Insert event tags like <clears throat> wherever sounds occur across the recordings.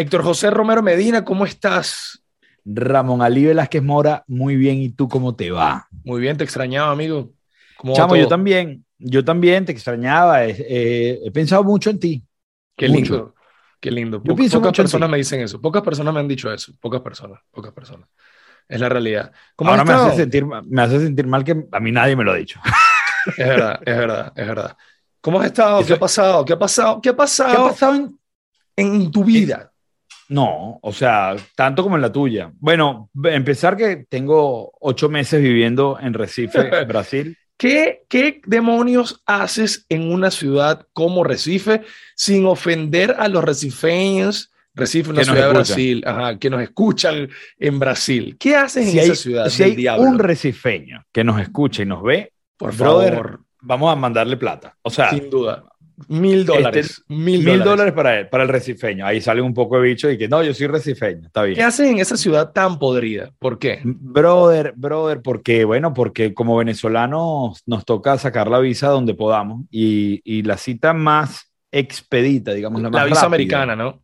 Héctor José Romero Medina, ¿cómo estás? Ramón Ali Velázquez Mora, muy bien. ¿Y tú cómo te va? Muy bien, te extrañaba, amigo. Chamo, yo también, yo también te extrañaba. Eh, he pensado mucho en ti. Qué lindo, qué lindo. Yo pienso pocas personas me dicen eso. Pocas personas me han dicho eso. Pocas personas, pocas personas. Es la realidad. Ahora me hace, sentir, me hace sentir mal que a mí nadie me lo ha dicho. <laughs> Es verdad, es verdad, es verdad. ¿Cómo has estado? ¿Qué ha pasado? ¿Qué ha pasado? ¿Qué ha pasado? ¿Qué ha pasado en, en tu vida? No, o sea, tanto como en la tuya. Bueno, empezar que tengo ocho meses viviendo en Recife, <laughs> Brasil. ¿Qué, ¿Qué demonios haces en una ciudad como Recife sin ofender a los recifeños? Recife, una ciudad de Brasil, ajá, que nos escuchan en Brasil. ¿Qué haces en esa ciudad? Si hay un recifeño que nos escucha y nos ve, por favor, vamos a mandarle plata. O sea, sin duda. Mil este, dólares. mil, dólares. para él, para el recifeño. Ahí sale un poco de bicho y que no, yo soy recifeño. Está bien. ¿Qué hacen en esa ciudad tan podrida? ¿Por qué? Brother, brother, porque, bueno, porque como venezolanos nos toca sacar la visa donde podamos y, y la cita más expedita, digamos, la más La visa americana, ¿no?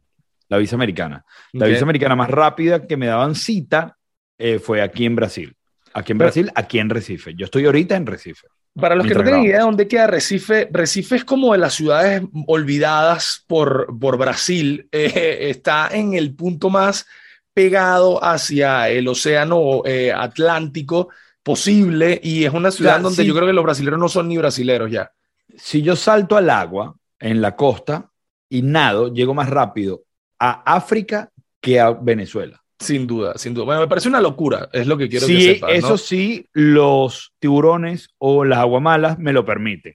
La visa americana. La visa americana más rápida que me daban cita eh, fue aquí en Brasil. Aquí en Brasil, aquí en Recife. Yo estoy ahorita en Recife. Para los que no tienen idea de dónde queda Recife, Recife es como de las ciudades olvidadas por, por Brasil. <laughs> Eh, está en el punto más pegado hacia el océano eh, Atlántico posible y es una ciudad donde yo creo que los brasileños no son ni brasileros ya. Si yo salto al agua en la costa y nado, llego más rápido a África que a Venezuela. Sin duda, sin duda. Bueno, me parece una locura, es lo que quiero que sepas, eso sí, los tiburones o las aguamalas me lo permiten.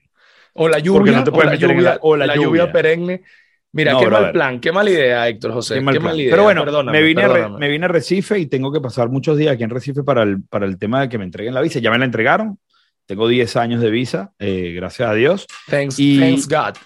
O la lluvia, o, la lluvia, perenne. Mira, qué mal plan, qué mala idea, Héctor José. Qué, mal idea. Pero bueno, me, vine me vine a Recife y tengo que pasar muchos días aquí en Recife para el, para el tema de que me entreguen la visa. Ya me la entregaron. Tengo 10 años de visa, eh, gracias a Dios. Thanks, thanks God.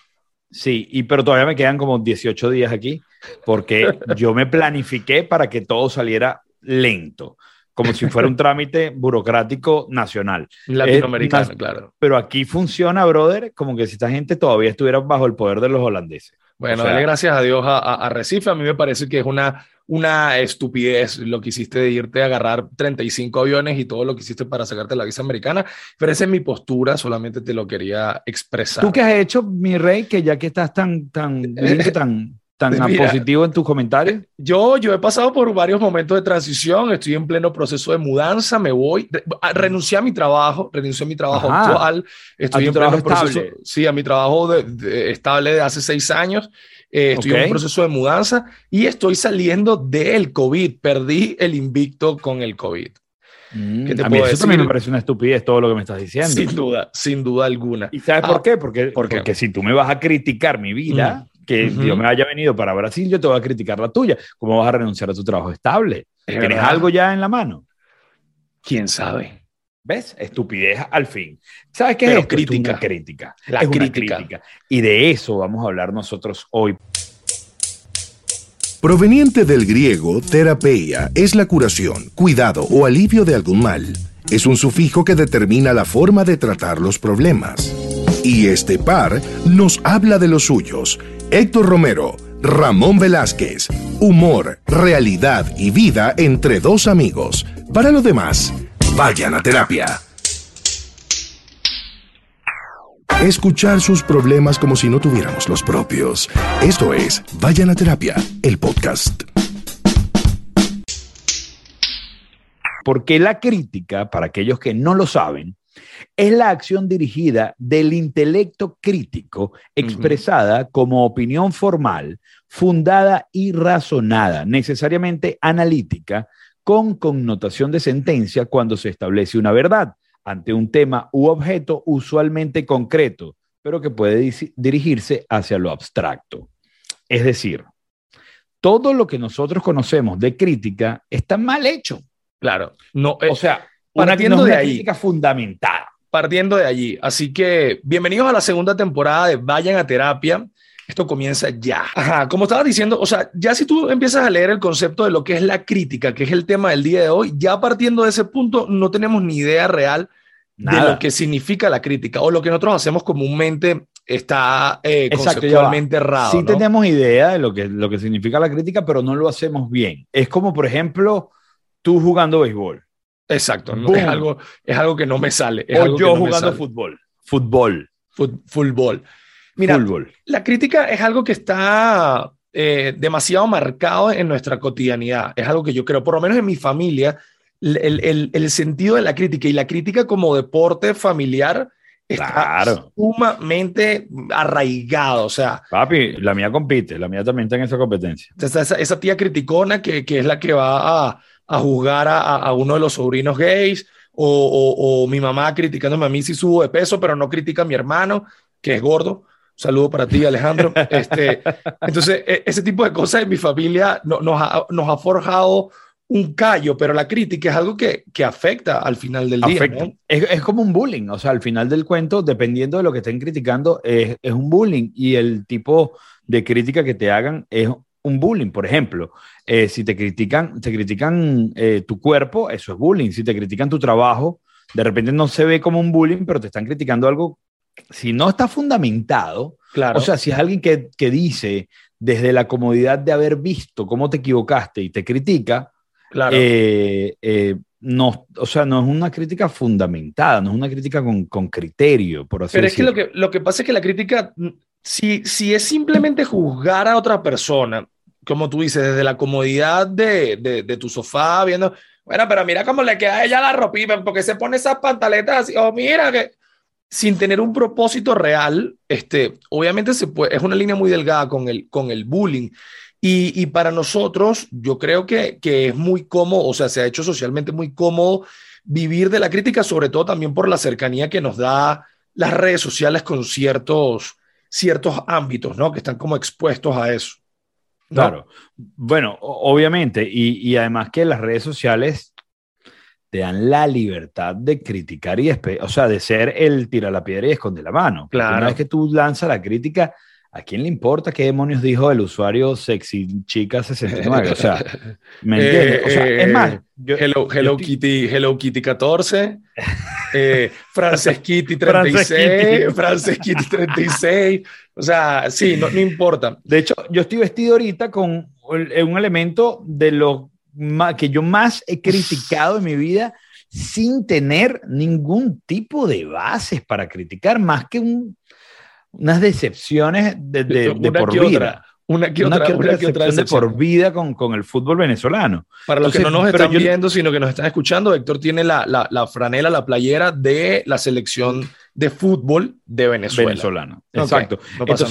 Sí, y, pero todavía me quedan como 18 días aquí porque <laughs> yo me planifiqué para que todo saliera lento, como si fuera un <laughs> trámite burocrático nacional. Latinoamericano, claro. Pero aquí funciona, brother, como que si esta gente todavía estuviera bajo el poder de los holandeses. Bueno, dale gracias a Dios a, Recife. A mí me parece que es una, una estupidez lo que hiciste de irte a agarrar 35 aviones y todo lo que hiciste para sacarte la visa americana. Pero esa es mi postura, solamente te lo quería expresar. ¿Tú qué has hecho, mi rey, que ya que estás tan, tan, <laughs> tan tan positivo en tus comentarios? Yo, yo he pasado por varios momentos de transición, estoy en pleno proceso de mudanza, me voy, renuncié a mi trabajo, renuncié a mi trabajo actual, estoy en pleno proceso, sí, a mi trabajo estable de hace seis años, eh, estoy en un proceso de mudanza y estoy saliendo del COVID, perdí el invicto con el COVID. Mm, a mí eso también me parece una estupidez todo lo que me estás diciendo. Sin duda, sin duda alguna. ¿Y sabes por ah, qué? Porque, porque si tú me vas a criticar mi vida, que yo me haya venido para Brasil, yo te voy a criticar la tuya. ¿Cómo vas a renunciar a tu trabajo estable? ¿Tienes algo ya en la mano? ¿Quién sabe? ¿Ves? Estupidez al fin. ¿Sabes qué es Crítica. una crítica. La crítica. Y de eso vamos a hablar nosotros hoy. Proveniente del griego, terapeia es la curación, cuidado o alivio de algún mal. Es un sufijo que determina la forma de tratar los problemas. Y este par nos habla de los suyos Héctor Romero, Ramón Velázquez. Humor, realidad y vida entre dos amigos. Para lo demás, vayan a terapia. Escuchar sus problemas como si no tuviéramos los propios. Esto es Vayan a terapia, el podcast. Porque la crítica, para aquellos que no lo saben, es la acción dirigida del intelecto crítico expresada como opinión formal, fundada y razonada, necesariamente analítica, con connotación de sentencia cuando se establece una verdad ante un tema u objeto usualmente concreto, pero que puede dirigirse hacia lo abstracto. Es decir, todo lo que nosotros conocemos de crítica está mal hecho. Claro, no, o sea, partiendo de ahí, crítica fundamental partiendo de allí. Así que bienvenidos a la segunda temporada de Vayan a Terapia. Esto comienza ya. Ajá, como estaba diciendo, o sea, ya si tú empiezas a leer el concepto de lo que es la crítica, que es el tema del día de hoy, ya partiendo de ese punto no tenemos ni idea real de lo que significa la crítica o lo que nosotros hacemos comúnmente está eh, conceptualmente errado. Sí tenemos idea de lo que, lo que significa la crítica, pero no lo hacemos bien. Es como, por ejemplo, tú jugando béisbol. Exacto, es, algo, es algo que no me sale. o yo jugando fútbol. Fútbol. fútbol. Mira, la crítica es algo que está eh, demasiado marcado en nuestra cotidianidad. Es algo que yo creo, por lo menos en mi familia, el, el, sentido de la crítica y la crítica como deporte familiar está sumamente arraigado. O sea, papi, la mía compite, la mía también está en esa competencia. Esa, esa tía criticona que, que, es la que va a, a juzgar a, a, uno de los sobrinos gays. O, o, mi mamá criticándome a mí si subo de peso, pero no critica a mi hermano, que es gordo. Saludo para ti, Alejandro. Este, entonces, e, ese tipo de cosas en mi familia nos, ha, nos ha forjado un callo, pero la crítica es algo que, que afecta al final del día. Es, es, como un bullying, o sea, al final del cuento, dependiendo de lo que estén criticando, es, es, un bullying y el tipo de crítica que te hagan es un bullying. Por ejemplo, eh, si te critican, te critican eh, tu cuerpo, eso es bullying. Si te critican tu trabajo, de repente no se ve como un bullying, pero te están criticando algo. Si no está fundamentado, claro. o sea, si es alguien que, que dice desde la comodidad de haber visto cómo te equivocaste y te critica, Claro. Eh, eh, no, o sea, no es una crítica fundamentada, no es una crítica con, con criterio, por así Pero es que lo, que lo que pasa es que la crítica, mm, si, si es simplemente juzgar a otra persona, como tú dices, desde la comodidad de, de, de tu sofá, viendo, bueno, pero mira cómo le queda a ella la ropita, porque se pone esas pantaletas así, o mira que sin tener un propósito real, este, obviamente es una línea muy delgada con el, con el bullying. Y, para nosotros, yo creo que, que, es muy cómodo, o sea, se ha hecho socialmente muy cómodo vivir de la crítica, sobre todo también por la cercanía que nos da las redes sociales con ciertos, ciertos ámbitos, ¿no? Que están como expuestos a eso. Claro. Bueno, obviamente, y, y, además que las redes sociales te dan la libertad de criticar y, o sea, de ser el tira la piedra y esconde la mano. Claro. Una vez que tú lanzas la crítica, ¿A quién le importa qué demonios dijo el usuario sexy chica 69? O sea, <laughs> ¿me entiendes? O sea, es más. Eh, hello, Hello Kitty, Hello Kitty 14, eh, Frances Kitty <laughs> 36, <laughs> Frances Kitty 36. O sea, sí, no, no importa. De hecho, yo estoy vestido ahorita con un elemento de lo que yo más he criticado en mi vida sin tener ningún tipo de bases para criticar, más que un unas decepciones de, de, por vida. Una que otra, una que otra, de por vida con, con, el fútbol venezolano. Para los que no nos están viendo, sino que nos están escuchando, Héctor tiene la, la, la, franela, la playera de la selección de fútbol de Venezuela. Venezolano. Exacto.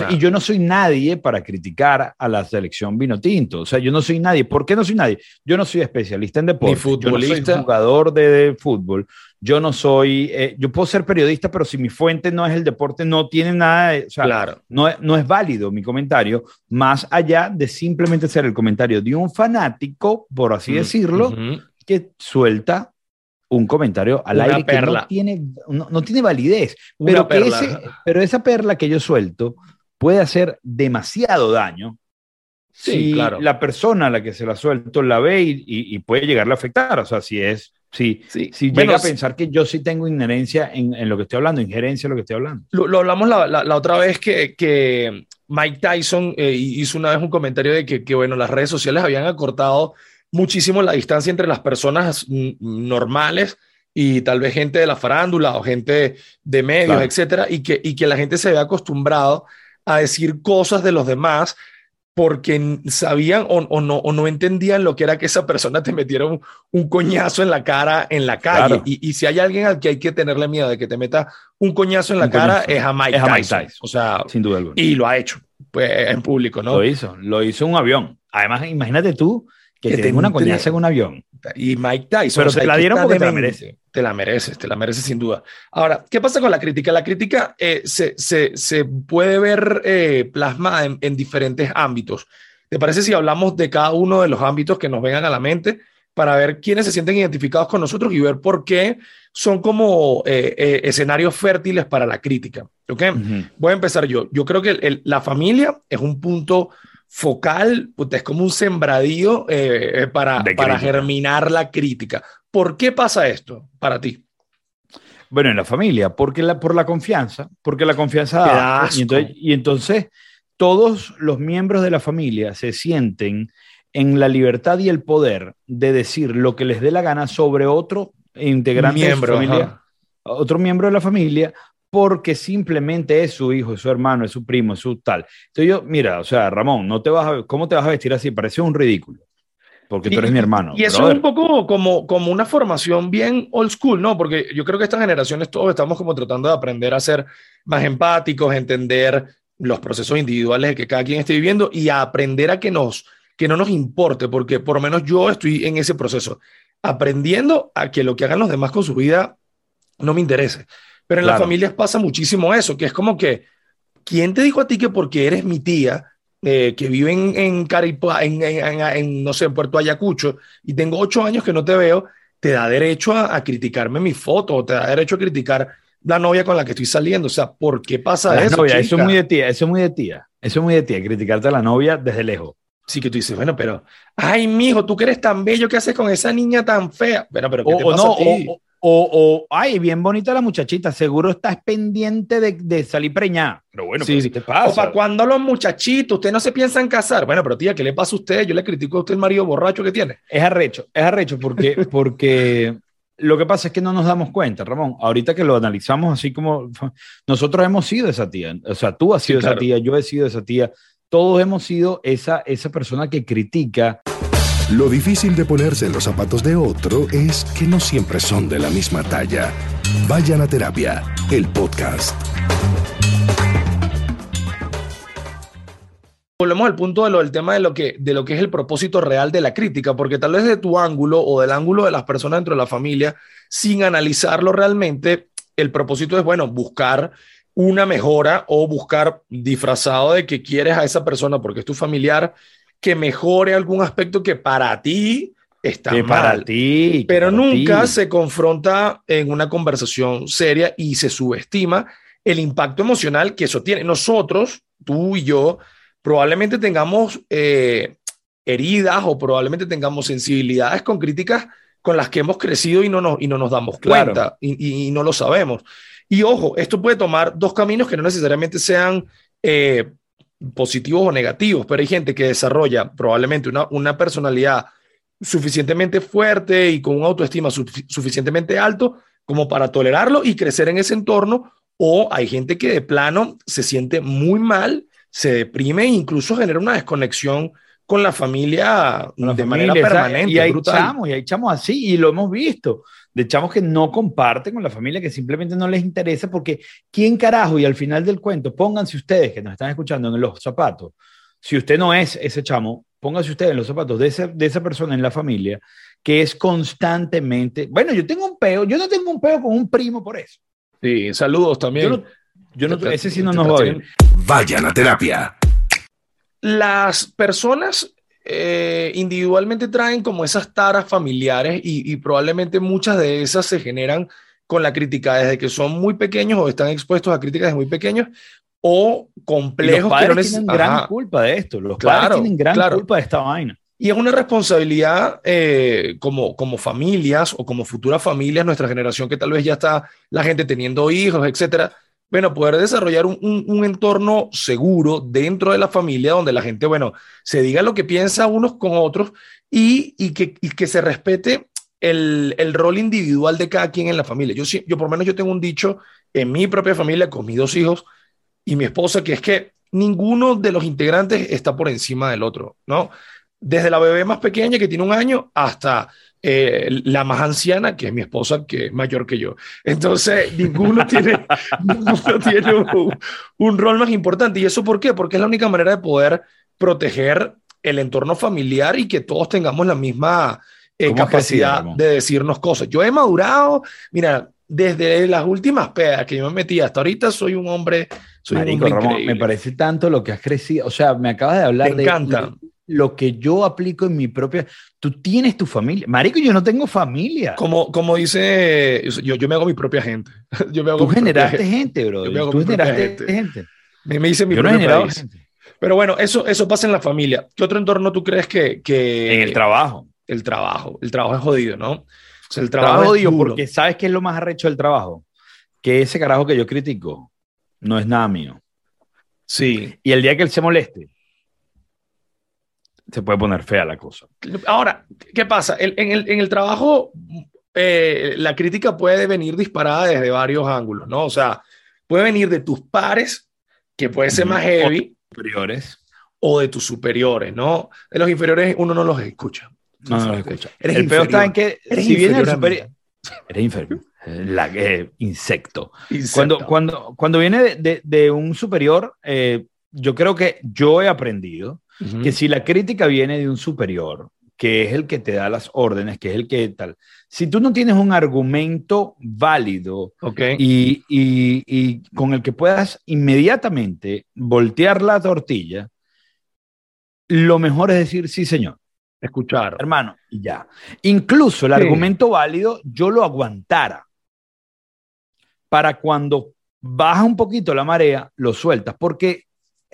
y yo no soy nadie para criticar a la selección vino tinto. O sea, yo no soy nadie. ¿Por qué no soy nadie? Yo no soy especialista en deporte. Ni futbolista. Yo no soy jugador de, fútbol. Yo no soy. Eh, yo puedo ser periodista, pero si mi fuente no es el deporte, no tiene nada. De, o sea, claro. no, no es válido mi comentario, más allá de simplemente ser el comentario de un fanático, por así mm, decirlo, que suelta un comentario al aire que no tiene, no, tiene validez, pero, que ese, pero esa perla que yo suelto puede hacer demasiado daño sí, si claro. la persona a la que se la suelto la ve y, puede llegarle a afectar. O sea, si es, si, sí. si llega a pensar que yo sí tengo inherencia en, en, lo que estoy hablando, injerencia en lo que estoy hablando. Lo, hablamos la, la, otra vez que, que Mike Tyson eh, hizo una vez un comentario de que, que, bueno, las redes sociales habían acortado muchísimo la distancia entre las personas normales y tal vez gente de la farándula o gente de medios, etcétera, y que, y que la gente se había acostumbrado a decir cosas de los demás porque sabían o, no, o no entendían lo que era que esa persona te metiera un, coñazo en la cara en la calle. Y, si hay alguien al que hay que tenerle miedo de que te meta un coñazo en la cara, es a Mike, Tyson. O sea, sin duda alguna. Y lo ha hecho pues, en público, ¿no? Lo hizo, lo hizo un avión. Además, imagínate tú que, tenga una coñaza en un avión. Y Mike Tyson. Pero te la dieron porque te la mereces. Te la mereces, te la mereces sin duda. Ahora, ¿qué pasa con la crítica? La crítica eh, se, se, se, puede ver eh, plasmada en, en, diferentes ámbitos. ¿Te parece si hablamos de cada uno de los ámbitos que nos vengan a la mente para ver quiénes se sienten identificados con nosotros y ver por qué son como eh, escenarios fértiles para la crítica? ¿Ok? Voy a empezar yo. Yo creo que el, la familia es un punto focal, es como un sembradío eh, eh, para, para germinar la crítica. ¿Por qué pasa esto para ti? Bueno, en la familia, porque la, por la confianza, porque la confianza da. Y entonces, y entonces todos los miembros de la familia se sienten en la libertad y el poder de decir lo que les dé la gana sobre otro integrante miembro, de familia, otro miembro de la familia, porque simplemente es su hijo, es su hermano, es su primo, es su tal. Entonces yo, mira, o sea, Ramón, no te vas a, ¿cómo te vas a vestir así? Parece un ridículo. Porque tú eres mi hermano. Y eso es un poco como, como una formación bien old school, ¿no? Porque yo creo que estas generaciones todos estamos como tratando de aprender a ser más empáticos, entender los procesos individuales que cada quien esté viviendo y a aprender a que, nos, que no nos importe, porque por lo menos yo estoy en ese proceso, aprendiendo a que lo que hagan los demás con su vida no me interese. Pero en las familias pasa muchísimo eso, que es como que, ¿quién te dijo a ti que porque eres mi tía, eh, que vive en, en, en, no sé, en Puerto Ayacucho, y tengo ocho años que no te veo, te da derecho a, a criticarme mi foto, o te da derecho a criticar la novia con la que estoy saliendo. O sea, ¿por qué pasa eso? eso es muy de tía, eso es muy de tía. Eso es muy de tía, criticarte a la novia desde lejos. Sí, que tú dices, bueno, pero, ay, mijo, tú que eres tan bello, ¿qué haces con esa niña tan fea? Bueno, pero ¿qué o, te pasa no, a ti? O, o, ay, bien bonita la muchachita, seguro estás pendiente de, de salir preñada. Pero bueno, sí, sí. te pasa? O para cuando los muchachitos, usted no se piensan casar. Bueno, pero tía, ¿qué le pasa a usted? Yo le critico a usted el marido borracho que tiene. Es arrecho, es arrecho porque, <laughs> porque lo que pasa es que no nos damos cuenta, Ramón. Ahorita que lo analizamos así como nosotros hemos sido esa tía, o sea, tú has sido esa tía, yo he sido esa tía, todos hemos sido esa, esa persona que critica. Lo difícil de ponerse en los zapatos de otro es que no siempre son de la misma talla. Vayan a terapia, el podcast. Volvemos al punto del tema de lo, que, de lo que es el propósito real de la crítica, porque tal vez de tu ángulo o del ángulo de las personas dentro de la familia, sin analizarlo realmente, el propósito es, bueno, buscar una mejora o buscar disfrazado de que quieres a esa persona porque es tu familiar, que mejore algún aspecto que para ti está que para ti. Pero nunca se confronta en una conversación seria y se subestima el impacto emocional que eso tiene. Nosotros, tú y yo, probablemente tengamos eh, heridas o probablemente tengamos sensibilidades con críticas con las que hemos crecido y no nos, y no nos damos cuenta y, no lo sabemos. Y ojo, esto puede tomar dos caminos que no necesariamente sean eh, positivos o negativos, pero hay gente que desarrolla probablemente una, una personalidad suficientemente fuerte y con una autoestima suficientemente alto como para tolerarlo y crecer en ese entorno, o hay gente que de plano se siente muy mal se deprime e incluso genera una desconexión con la familia de manera permanente. Y hay chamos, y hay chamos así, y lo hemos visto, de chamos que no comparten con la familia, que simplemente no les interesa, porque ¿quién carajo? Y al final del cuento, pónganse ustedes que nos están escuchando en los zapatos, si usted no es ese chamo, pónganse ustedes en los zapatos de, de esa persona en la familia que es constantemente, bueno, yo tengo un peo, yo no tengo un peo con un primo por eso. Sí, saludos también. Yo no, ese sí no nos va bien. Vayan a terapia. Las personas eh, individualmente traen como esas taras familiares y, probablemente muchas de esas se generan con la crítica desde que son muy pequeños o están expuestos a críticas desde muy pequeños o complejos. Los padres tienen gran culpa de esto. Los padres tienen gran culpa de esta vaina. Y es una responsabilidad eh, como, como familias o como futuras familias, nuestra generación que tal vez ya está la gente teniendo hijos, etcétera, bueno, poder desarrollar un, entorno seguro dentro de la familia donde la gente, bueno, se diga lo que piensa unos con otros y, que, que se respete el, rol individual de cada quien en la familia. Yo, yo por lo menos yo tengo un dicho en mi propia familia con mis dos hijos y mi esposa que es que ninguno de los integrantes está por encima del otro, ¿no? Desde la bebé más pequeña que tiene un año hasta eh, la más anciana, que es mi esposa, que es mayor que yo. Entonces, <laughs> ninguno tiene, <laughs> tiene un, rol más importante. ¿Y eso por qué? Porque es la única manera de poder proteger el entorno familiar y que todos tengamos la misma eh, capacidad de decirnos cosas. Yo he madurado, mira, desde las últimas pedas que yo me metí hasta ahorita, soy un hombre. Soy un hombre me parece tanto lo que has crecido. O sea, me acabas de hablar me encanta lo que yo aplico en mi propia. Tú tienes tu familia. Marico, yo no tengo familia. Como, como dice, yo, yo me hago mi propia gente. <laughs> Yo me hago Tú generaste gente, bro. Tú generaste gente. Me, me hice mi propia gente. Pero bueno, eso, eso pasa en la familia. ¿Qué otro entorno tú crees que, que... En el trabajo. El trabajo. El trabajo es jodido, ¿no? O sea, el trabajo, es jodido porque ¿sabes qué es lo más arrecho del trabajo? que ese carajo que yo critico no es nada mío. Sí. Y el día que él se moleste, se puede poner fea la cosa. Ahora, ¿qué pasa? En, el, en el, trabajo, eh, la crítica puede venir disparada desde varios ángulos, ¿no? O sea, puede venir de tus pares, que puede ser más heavy. O superiores. O de tus superiores, ¿no? De los inferiores uno no los escucha. No, no los escucha. Eres el peor está en que si viene el superior... Eres inferior. La, eh, insecto. Cuando, cuando, cuando viene de, de, un superior, eh, yo creo que yo he aprendido que si la crítica viene de un superior, que es el que te da las órdenes, que es el que tal, si tú no tienes un argumento válido y, y, y, con el que puedas inmediatamente voltear la tortilla, lo mejor es decir, sí, señor. Escuchar. Hermano, y ya. Incluso el argumento válido yo lo aguantara para cuando baja un poquito la marea, lo sueltas, porque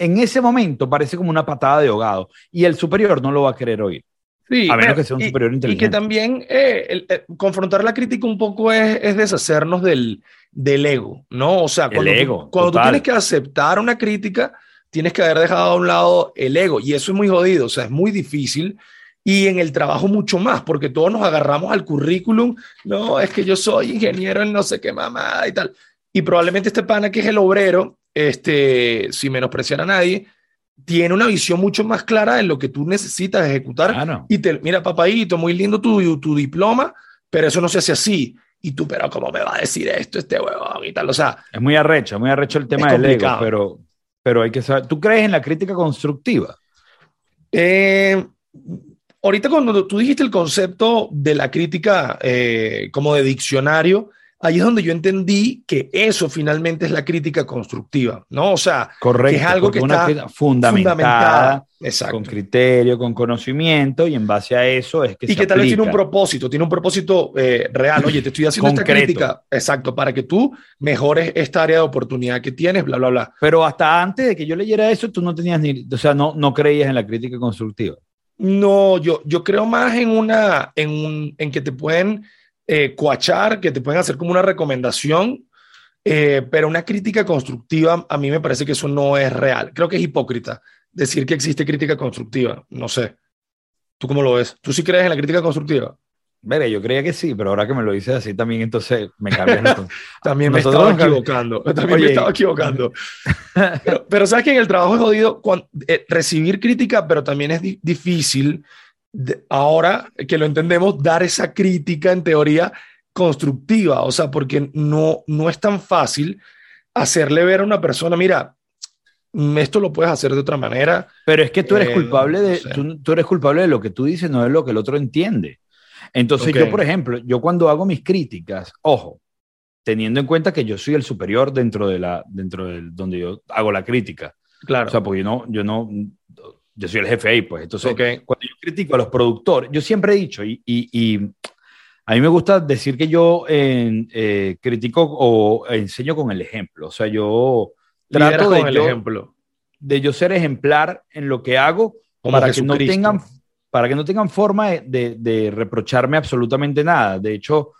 en ese momento parece como una patada de ahogado y el superior no lo va a querer oír. Sí, a menos que sea un superior inteligente. Y que también eh, eh, confrontar la crítica un poco es, es deshacernos del, del, ego, ¿no? O sea, cuando, ego, tú, cuando tú tienes que aceptar una crítica, tienes que haber dejado a un lado el ego y eso es muy jodido, o sea, es muy difícil y en el trabajo mucho más, porque todos nos agarramos al currículum, no, es que yo soy ingeniero en no sé qué mamada y tal. Y probablemente este pana que es el obrero, este, sin menospreciar a nadie, tiene una visión mucho más clara de lo que tú necesitas ejecutar. Y te, mira, papadito, muy lindo tu, tu diploma, pero eso no se hace así. Y tú, pero ¿cómo me va a decir esto este huevón y tal? O sea, es muy arrecho, muy arrecho el tema del ego, pero, pero hay que saber. ¿Tú crees en la crítica constructiva? Eh, ahorita cuando tú dijiste el concepto de la crítica eh, como de diccionario, ahí es donde yo entendí que eso finalmente es la crítica constructiva, ¿no? O sea, que es algo que está fundamentada, con criterio, con conocimiento, y en base a eso es que Y que tal vez tiene un propósito, tiene un propósito eh, real. Oye, te estoy haciendo esta crítica, exacto, para que tú mejores esta área de oportunidad que tienes, bla, bla, bla. Pero hasta antes de que yo leyera eso, tú no tenías ni, o sea, no, no creías en la crítica constructiva. No, yo, yo creo más en una, en, un, en que te pueden eh, coachar, que te pueden hacer como una recomendación, eh, pero una crítica constructiva, a mí me parece que eso no es real. Creo que es hipócrita decir que existe crítica constructiva. No sé. ¿Tú cómo lo ves? ¿Tú sí crees en la crítica constructiva? Mira, yo creía que sí, pero ahora que me lo dices así también, entonces me cambian. <laughs> también me <laughs> estaba equivocando. También me estaba equivocando. pero, sabes que en el trabajo es jodido eh, recibir crítica, pero también es difícil ahora que lo entendemos, dar esa crítica en teoría constructiva. O sea, porque no, no es tan fácil hacerle ver a una persona, mira, esto lo puedes hacer de otra manera. Pero es que tú eres eh, culpable de, tú, eres culpable de lo que tú dices, no de lo que el otro entiende. Entonces yo, por ejemplo, yo cuando hago mis críticas, ojo, teniendo en cuenta que yo soy el superior dentro de la, dentro del donde yo hago la crítica. Claro. O sea, porque yo no, yo no, yo soy el jefe ahí, pues. Entonces, cuando yo critico a los productores, yo siempre he dicho, y, y, a mí me gusta decir que yo eh, critico o enseño con el ejemplo. O sea, yo trato de, el ejemplo. de yo ser ejemplar en lo que hago para que no tengan para que no tengan forma de, de, reprocharme absolutamente nada. De hecho,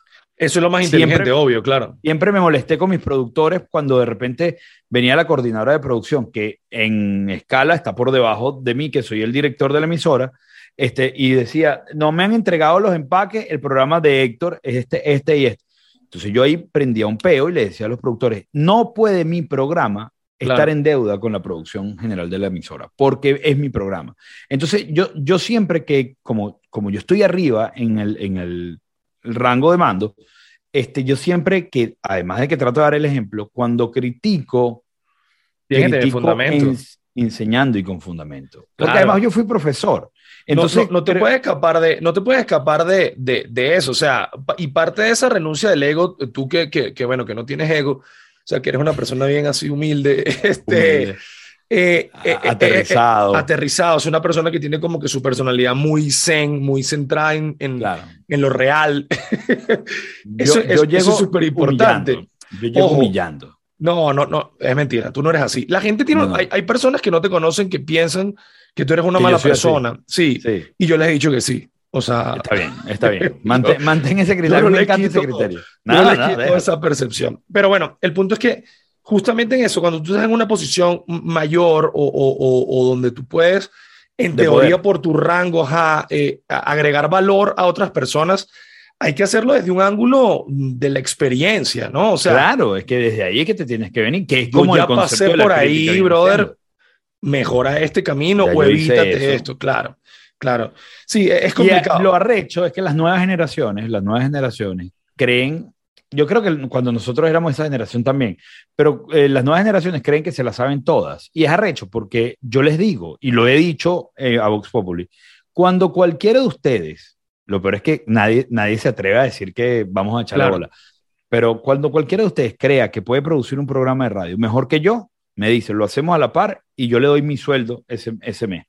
eso es lo más inteligente, obvio, claro. Siempre me molesté con mis productores cuando de repente venía la coordinadora de producción, que en escala está por debajo de mí, que soy el director de la emisora, este, y decía, no me han entregado los empaques, el programa de Héctor es este, este y este. Entonces yo ahí prendía un peo y le decía a los productores, no puede mi programa estar en deuda con la producción general de la emisora, porque es mi programa. Entonces, yo, yo siempre que, como, como yo estoy arriba en el, en el, rango de mando, este, yo siempre que, además de que trato de dar el ejemplo, cuando critico, critico fundamento. enseñando y con fundamento. Porque además yo fui profesor. Entonces, no, te puedes escapar de, no te puedes escapar de, de, de, eso. O sea, y parte de esa renuncia del ego, tú que, que, que bueno, que no tienes ego, o sea, que eres una persona bien así humilde, <laughs> este, eh, eh, eh, aterrizado. aterrizado, es una persona que tiene como que su personalidad muy zen, muy centrada en, en, en lo real. <laughs> eso, es súper importante. Yo llevo humillando. No, no, no, es mentira, tú no eres así. La gente tiene, Hay, hay, personas que no te conocen que piensan que tú eres una mala persona. Sí, sí, y yo les he dicho que sí. O sea, está bien, está bien. <laughs> Mantén, ese criterio. No, me encanta ese criterio. Nada, no nada, esa percepción. Pero bueno, el punto es que justamente en eso, cuando tú estás en una posición mayor o, o, o donde tú puedes, en teoría, por tu rango, eh, agregar valor a otras personas, hay que hacerlo desde un ángulo de la experiencia, ¿no? O sea, claro, es que desde ahí es que te tienes que venir, que es como ya pasé por ahí, brother, mejora este camino o evítate esto, claro. Claro, sí, e-, es complicado. Y lo arrecho es que las nuevas generaciones, las nuevas generaciones creen, yo creo que cuando nosotros éramos esa generación también, pero eh, las nuevas generaciones creen que se las saben todas. Y es arrecho porque yo les digo, y lo he dicho eh, a Vox Populi, cuando cualquiera de ustedes, lo peor es que nadie, nadie se atreve a decir que vamos a echar la bola, pero cuando cualquiera de ustedes crea que puede producir un programa de radio mejor que yo, me dice, lo hacemos a la par y yo le doy mi sueldo ese, ese mes.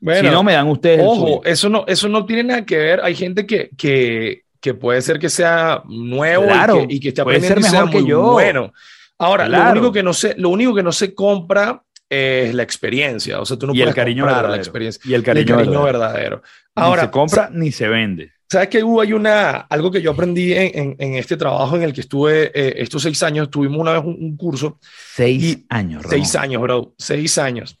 Bueno, si no, me dan ustedes. Ojo, eso no, eso no tiene nada que ver. Hay gente que, que, que puede ser que sea nuevo y, que, esté aprendiendo puede ser mejor que yo. bueno. Ahora, lo, único que no se, lo único que no se compra es la experiencia. O sea, tú no puedes el cariño comprar la experiencia. Y el cariño, verdadero. Ahora, ni se compra ni se vende. ¿Sabes que hubo hay una, algo que yo aprendí en, en, este trabajo en el que estuve eh, estos seis años? Tuvimos una vez un, curso. Seis años, Seis años, bro. Seis años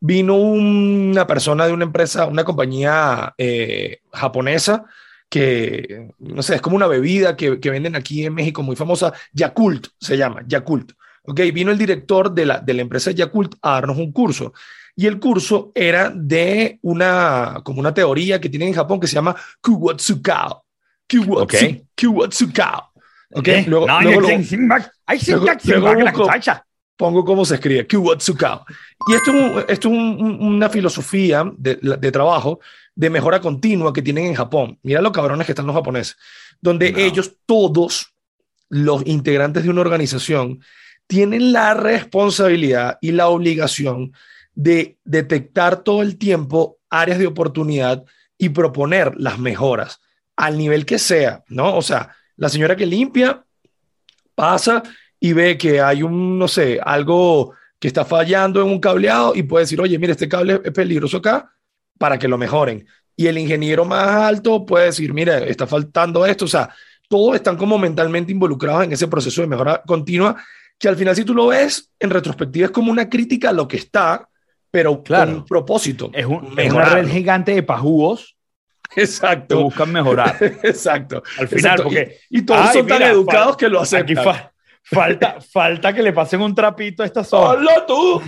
vino una persona de una empresa, una compañía eh, japonesa que, no sé, es como una bebida que, que, venden aquí en México muy famosa, Yakult se llama, Yakult. Ok, vino el director de la, de la empresa Yakult a darnos un curso. Y el curso era de una, como una teoría que tienen en Japón que se llama Kuwatsukao. Kuwatsu, Kuwatsukao. Ok, luego, luego, pongo cómo se escribe, Kuwatsukao. Y esto es, esto es una filosofía de, de, trabajo de mejora continua que tienen en Japón. Mira los cabrones que están los japoneses, donde ellos todos, los integrantes de una organización, tienen la responsabilidad y la obligación de detectar todo el tiempo áreas de oportunidad y proponer las mejoras al nivel que sea, ¿no? O sea, la señora que limpia pasa y ve que hay un, no sé, algo que está fallando en un cableado y puede decir, oye, mire, este cable es peligroso acá para que lo mejoren. Y el ingeniero más alto puede decir, mire, está faltando esto. O sea, todos están como mentalmente involucrados en ese proceso de mejora continua, que al final si tú lo ves en retrospectiva es como una crítica a lo que está, pero claro, con un propósito. Es, un, es una red gigante de pajugos Exacto. Que buscan mejorar. <laughs> Exacto. Al final, porque. Y, todos son tan educados que lo hacen. Aquí, <laughs> Falta, falta que le pasen un trapito a esta zona. ¡Hola tú!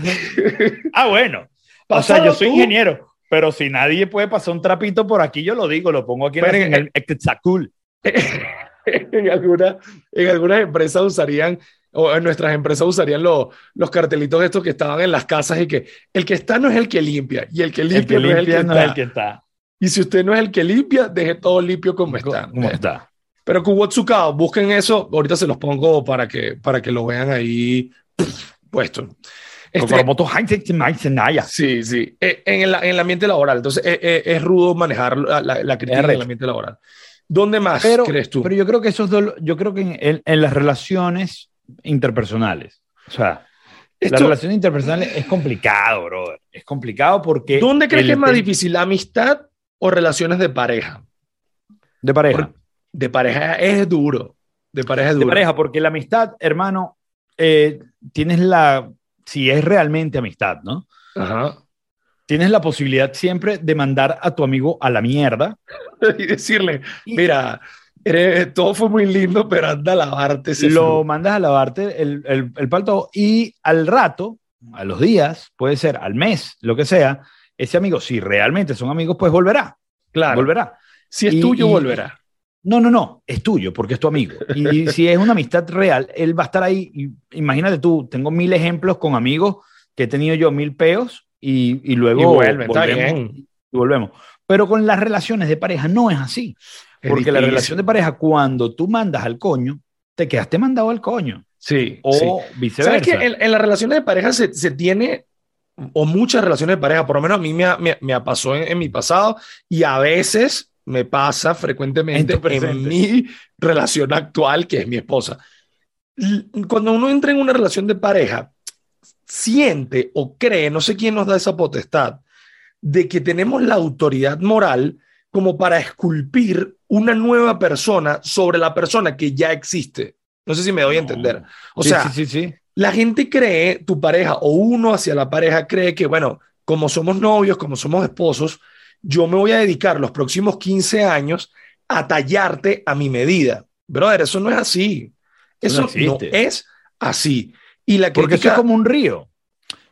ah, bueno. O sea, yo soy ingeniero, pero si nadie puede pasar un trapito por aquí, yo lo digo, lo pongo aquí en, el Exacul. <laughs> en, alguna, en algunas empresas usarían, o en nuestras empresas usarían los, los cartelitos estos que estaban en las casas y que el que está no es el que limpia y el que limpia, no, es el que, está. el que está. Y si usted no es el que limpia, deje todo limpio como está. Como está. Pero Kuwatsukao, busquen eso, ahorita se los pongo para que, para que lo vean ahí puesto. Este, sí, sí, eh, en el, en el ambiente laboral. Entonces, eh, eh, es rudo manejar la, la, crítica en el ambiente laboral. ¿Dónde más crees tú? Pero yo creo que eso yo creo que en, en, las relaciones interpersonales, o sea, las relaciones interpersonales es complicado, brother. Es complicado porque... ¿Dónde crees que es más difícil, la amistad o relaciones de pareja? De pareja de pareja es duro. De pareja es duro. De pareja, porque la amistad, hermano, eh, tienes la. Si es realmente amistad, ¿no? Ajá. Tienes la posibilidad siempre de mandar a tu amigo a la mierda. <laughs> y decirle, mira, todo fue muy lindo, pero anda a lavarte. Ese lo mandas a lavarte el, el, el palto y al rato, a los días, puede ser al mes, lo que sea, ese amigo, si realmente son amigos, pues volverá. Claro. Volverá. Si es tuyo, volverá. No, no, no, es tuyo porque es tu amigo. Y si es una amistad real, él va a estar ahí. imagínate tú, tengo mil ejemplos con amigos que he tenido yo mil peos y, y luego volvemos, y volvemos. Pero con las relaciones de pareja no es así. porque la relación de pareja, cuando tú mandas al coño, te quedaste mandado al coño. Sí. O viceversa. ¿Sabes que en, las relaciones de pareja se, se, tiene, o muchas relaciones de pareja, por lo menos a mí me, me, me pasó en, en mi pasado, y a veces me pasa frecuentemente en, mi relación actual, que es mi esposa. Cuando uno entra en una relación de pareja, siente o cree, no sé quién nos da esa potestad, de que tenemos la autoridad moral como para esculpir una nueva persona sobre la persona que ya existe. No sé si me doy a entender. O sea, sí, sí, la gente cree, tu pareja o uno hacia la pareja cree que, bueno, como somos novios, como somos esposos, yo me voy a dedicar los próximos 15 años a tallarte a mi medida. Brother, eso no es así. Eso, no, es así. Y la Porque eso es como un río.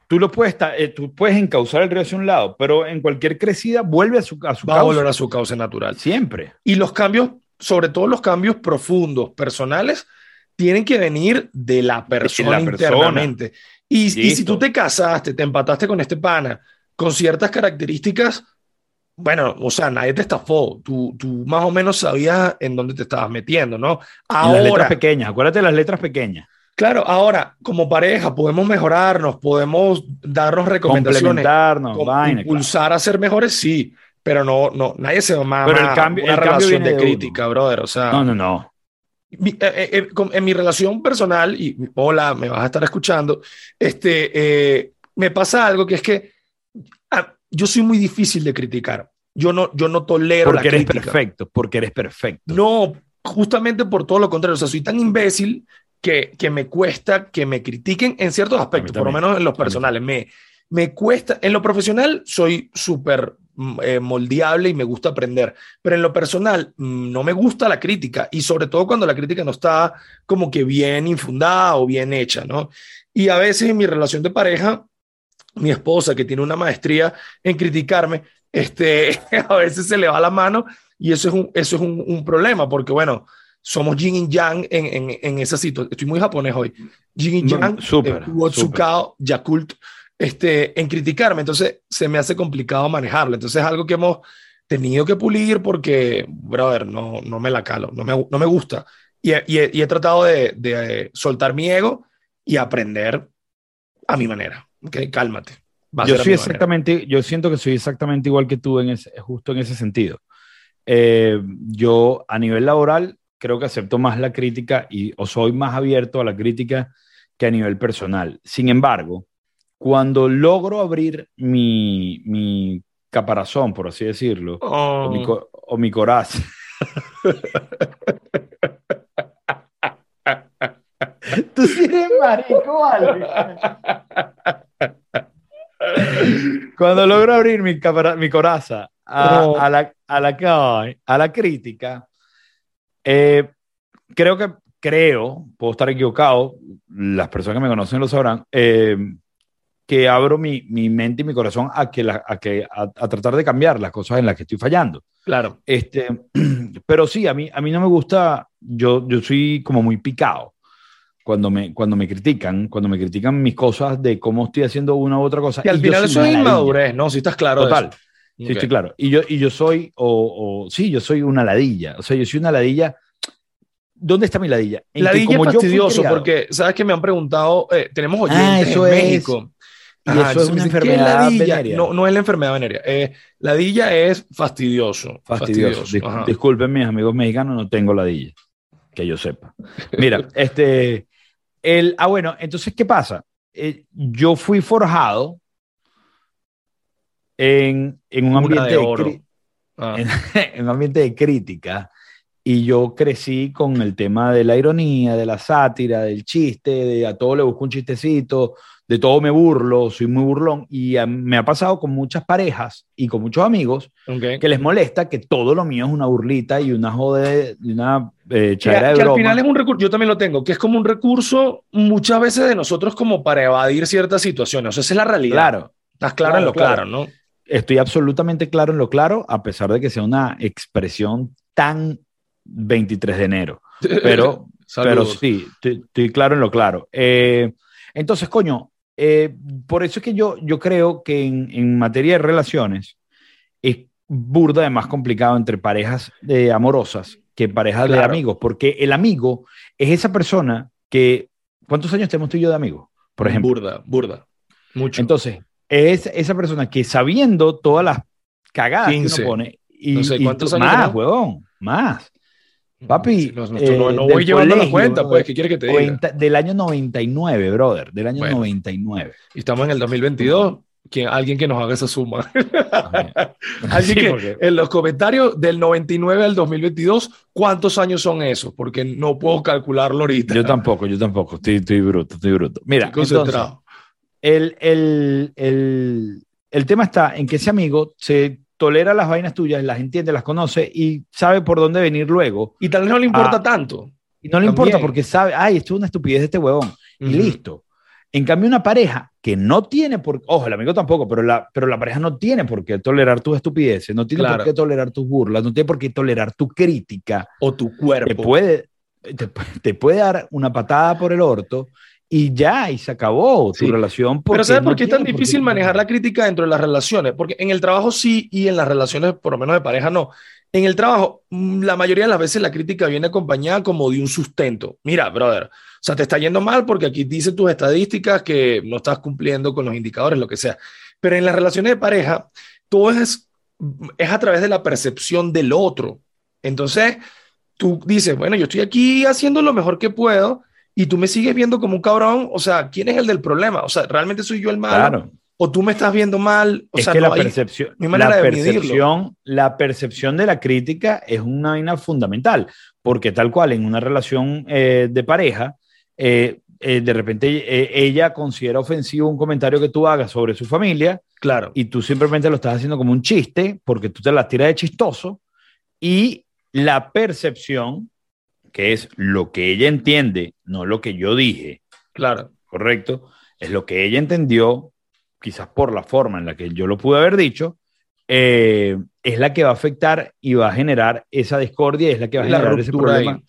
Tú, lo puedes, eh, tú puedes encauzar el río hacia un lado, pero en cualquier crecida vuelve a su, a su Va causa. a volver a su causa natural. Siempre. Y los cambios, sobre todo los cambios profundos, personales, tienen que venir de la persona, internamente. Y, y, si tú te casaste, te empataste con este pana, con ciertas características, bueno, o sea, nadie te estafó. Tú, tú más o menos sabías en dónde te estabas metiendo, ¿no? Ahora, las letras pequeñas, acuérdate de las letras pequeñas. Claro, ahora, como pareja, podemos mejorarnos, podemos darnos recomendaciones, impulsar a ser mejores, sí, pero no, no, nadie se va pero el cambio, una relación de, crítica, brother, o sea. No, no, no. Eh, eh, eh, en mi relación personal, y hola, me vas a estar escuchando, este, me pasa algo que es que yo soy muy difícil de criticar. Yo no, yo no tolero porque eres perfecto, porque eres perfecto. No, justamente por todo lo contrario. O sea, soy tan imbécil que, que me cuesta que me critiquen en ciertos aspectos, por lo menos en los personales. Me, me cuesta, en lo profesional soy súper mm, eh, moldeable y me gusta aprender, pero en lo personal mm, no me gusta la crítica y sobre todo cuando la crítica no está como que bien infundada o bien hecha, ¿no? Y a veces en mi relación de pareja, mi esposa que tiene una maestría en criticarme, este, <laughs> a veces se le va la mano y eso es un, eso es un, un problema porque bueno, somos yin y yang en, en, en esa situación. Estoy muy japonés hoy. Yin y yang, super, Wotsukao, Yakult, este, en criticarme. Entonces se me hace complicado manejarlo. Entonces es algo que hemos tenido que pulir porque, brother, no, no me la calo, no me, no me gusta. Y, y, y he tratado de, de, soltar mi ego y aprender a mi manera. Okay, cálmate. yo soy exactamente, yo siento que soy exactamente igual que tú en ese, justo en ese sentido. Eh, yo a nivel laboral creo que acepto más la crítica y o soy más abierto a la crítica que a nivel personal. Sin embargo, cuando logro abrir mi, mi caparazón, por así decirlo, o, mi, oh. o mi corazón. <laughs> Tú sí eres marico, vale. <laughs> Cuando logro abrir mi, mi coraza a, a, la, a, la, a la crítica, eh, creo que, creo, puedo estar equivocado, las personas que me conocen lo sabrán, eh, que abro mi, mi, mente y mi corazón a, que a, que, a, tratar de cambiar las cosas en las que estoy fallando. Claro. Este, <clears throat> pero sí, a mí, a mí no me gusta, yo, yo soy como muy picado cuando me, cuando me critican, cuando me critican mis cosas de cómo estoy haciendo una u otra cosa. Y al final eso es inmadurez, ¿no? Si estás claro. Total. Sí, estoy claro. Y yo, y yo soy, o, o, sí, yo soy una ladilla. O sea, yo soy una ladilla. ¿Dónde está mi ladilla? En ladilla es fastidioso porque, ¿sabes que me han preguntado? Eh, tenemos ah, oyentes en México. Y eso es una enfermedad venérea. No, no es la enfermedad venérea. Eh, ladilla es fastidioso. Fastidioso. fastidioso. disculpen, mis amigos mexicanos, no tengo ladilla. Que yo sepa. Mira, <laughs> este. El, ah, bueno, entonces, ¿qué pasa? Eh, yo fui forjado en, en un ambiente de, oro. Ah. <laughs> En, un ambiente de crítica. Y yo crecí con el tema de la ironía, de la sátira, del chiste, de a todo le busco un chistecito, de todo me burlo, soy muy burlón. Y me ha pasado con muchas parejas y con muchos amigos que les molesta que todo lo mío es una burlita y una jode, una eh, de que, al final es un recurso, yo también lo tengo, que es como un recurso muchas veces de nosotros como para evadir ciertas situaciones. O sea, esa es la realidad. Claro. Estás claro, en lo claro, ¿no? estoy absolutamente claro en lo claro, a pesar de que sea una expresión tan 23 de enero. <laughs> Pero, pero sí, estoy, claro en lo claro. Eh, entonces, coño, eh, por eso es que yo, yo creo que en, materia de relaciones es burda de más complicado entre parejas de amorosas que parejas de amigos, porque el amigo es esa persona que... ¿Cuántos años tenemos tú y yo de amigos? Por ejemplo. Burda, burda. Mucho. Entonces, es esa persona que sabiendo todas las cagadas que uno pone, y, no sé, ¿cuántos años más, huevón, más. Papi, no, eh, no, voy llevando la cuenta, pues, ¿qué quiere que te diga? Del año 99, brother, del año 99. Y estamos en el 2022. alguien que nos haga esa suma. <laughs> <laughs> alguien que en los comentarios del 99 al 2022, ¿cuántos años son esos? Porque no puedo calcularlo ahorita. Yo tampoco, yo tampoco. Estoy, estoy bruto, estoy bruto. Mira, el, el, el, el tema está en que ese amigo se tolera las vainas tuyas, las entiende, las conoce y sabe por dónde venir luego. Y tal vez no le importa ah, tanto. Y no le importa porque sabe, ay, esto es una estupidez de este huevón. Y listo. En cambio, una pareja que no tiene por ojo, el amigo tampoco, pero la, pero la pareja no tiene por qué tolerar tus estupideces, no tiene por qué tolerar tus burlas, no tiene por qué tolerar tu crítica. O tu cuerpo. Te puede, te puede dar una patada por el orto y ya, y se acabó tu relación. Pero ¿sabes por qué es tan difícil manejar la crítica dentro de las relaciones? Porque en el trabajo sí y en las relaciones, por lo menos de pareja, no. En el trabajo, mm, la mayoría de las veces la crítica viene acompañada como de un sustento. Mira, brother, o sea, te está yendo mal porque aquí dice tus estadísticas que no estás cumpliendo con los indicadores, lo que sea. Pero en las relaciones de pareja, todo es, es a través de la percepción del otro. Entonces, tú dices, bueno, yo estoy aquí haciendo lo mejor que puedo, y tú me sigues viendo como un cabrón, o sea, ¿quién es el del problema? O sea, ¿realmente soy yo el malo? ¿O tú me estás viendo mal? O es sea, que la, percepción, la, percepción, la percepción de la crítica es una vaina fundamental, porque tal cual en una relación eh, de pareja, eh, eh, de repente ella considera ofensivo un comentario que tú hagas sobre su familia, claro, y tú simplemente lo estás haciendo como un chiste, porque tú te la tiras de chistoso, y la percepción que es lo que ella entiende, no lo que yo dije. Claro. Correcto. Es lo que ella entendió, quizás por la forma en la que yo lo pude haber dicho, eh, es la que va a afectar y va a generar esa discordia, es la que va a generar ese problema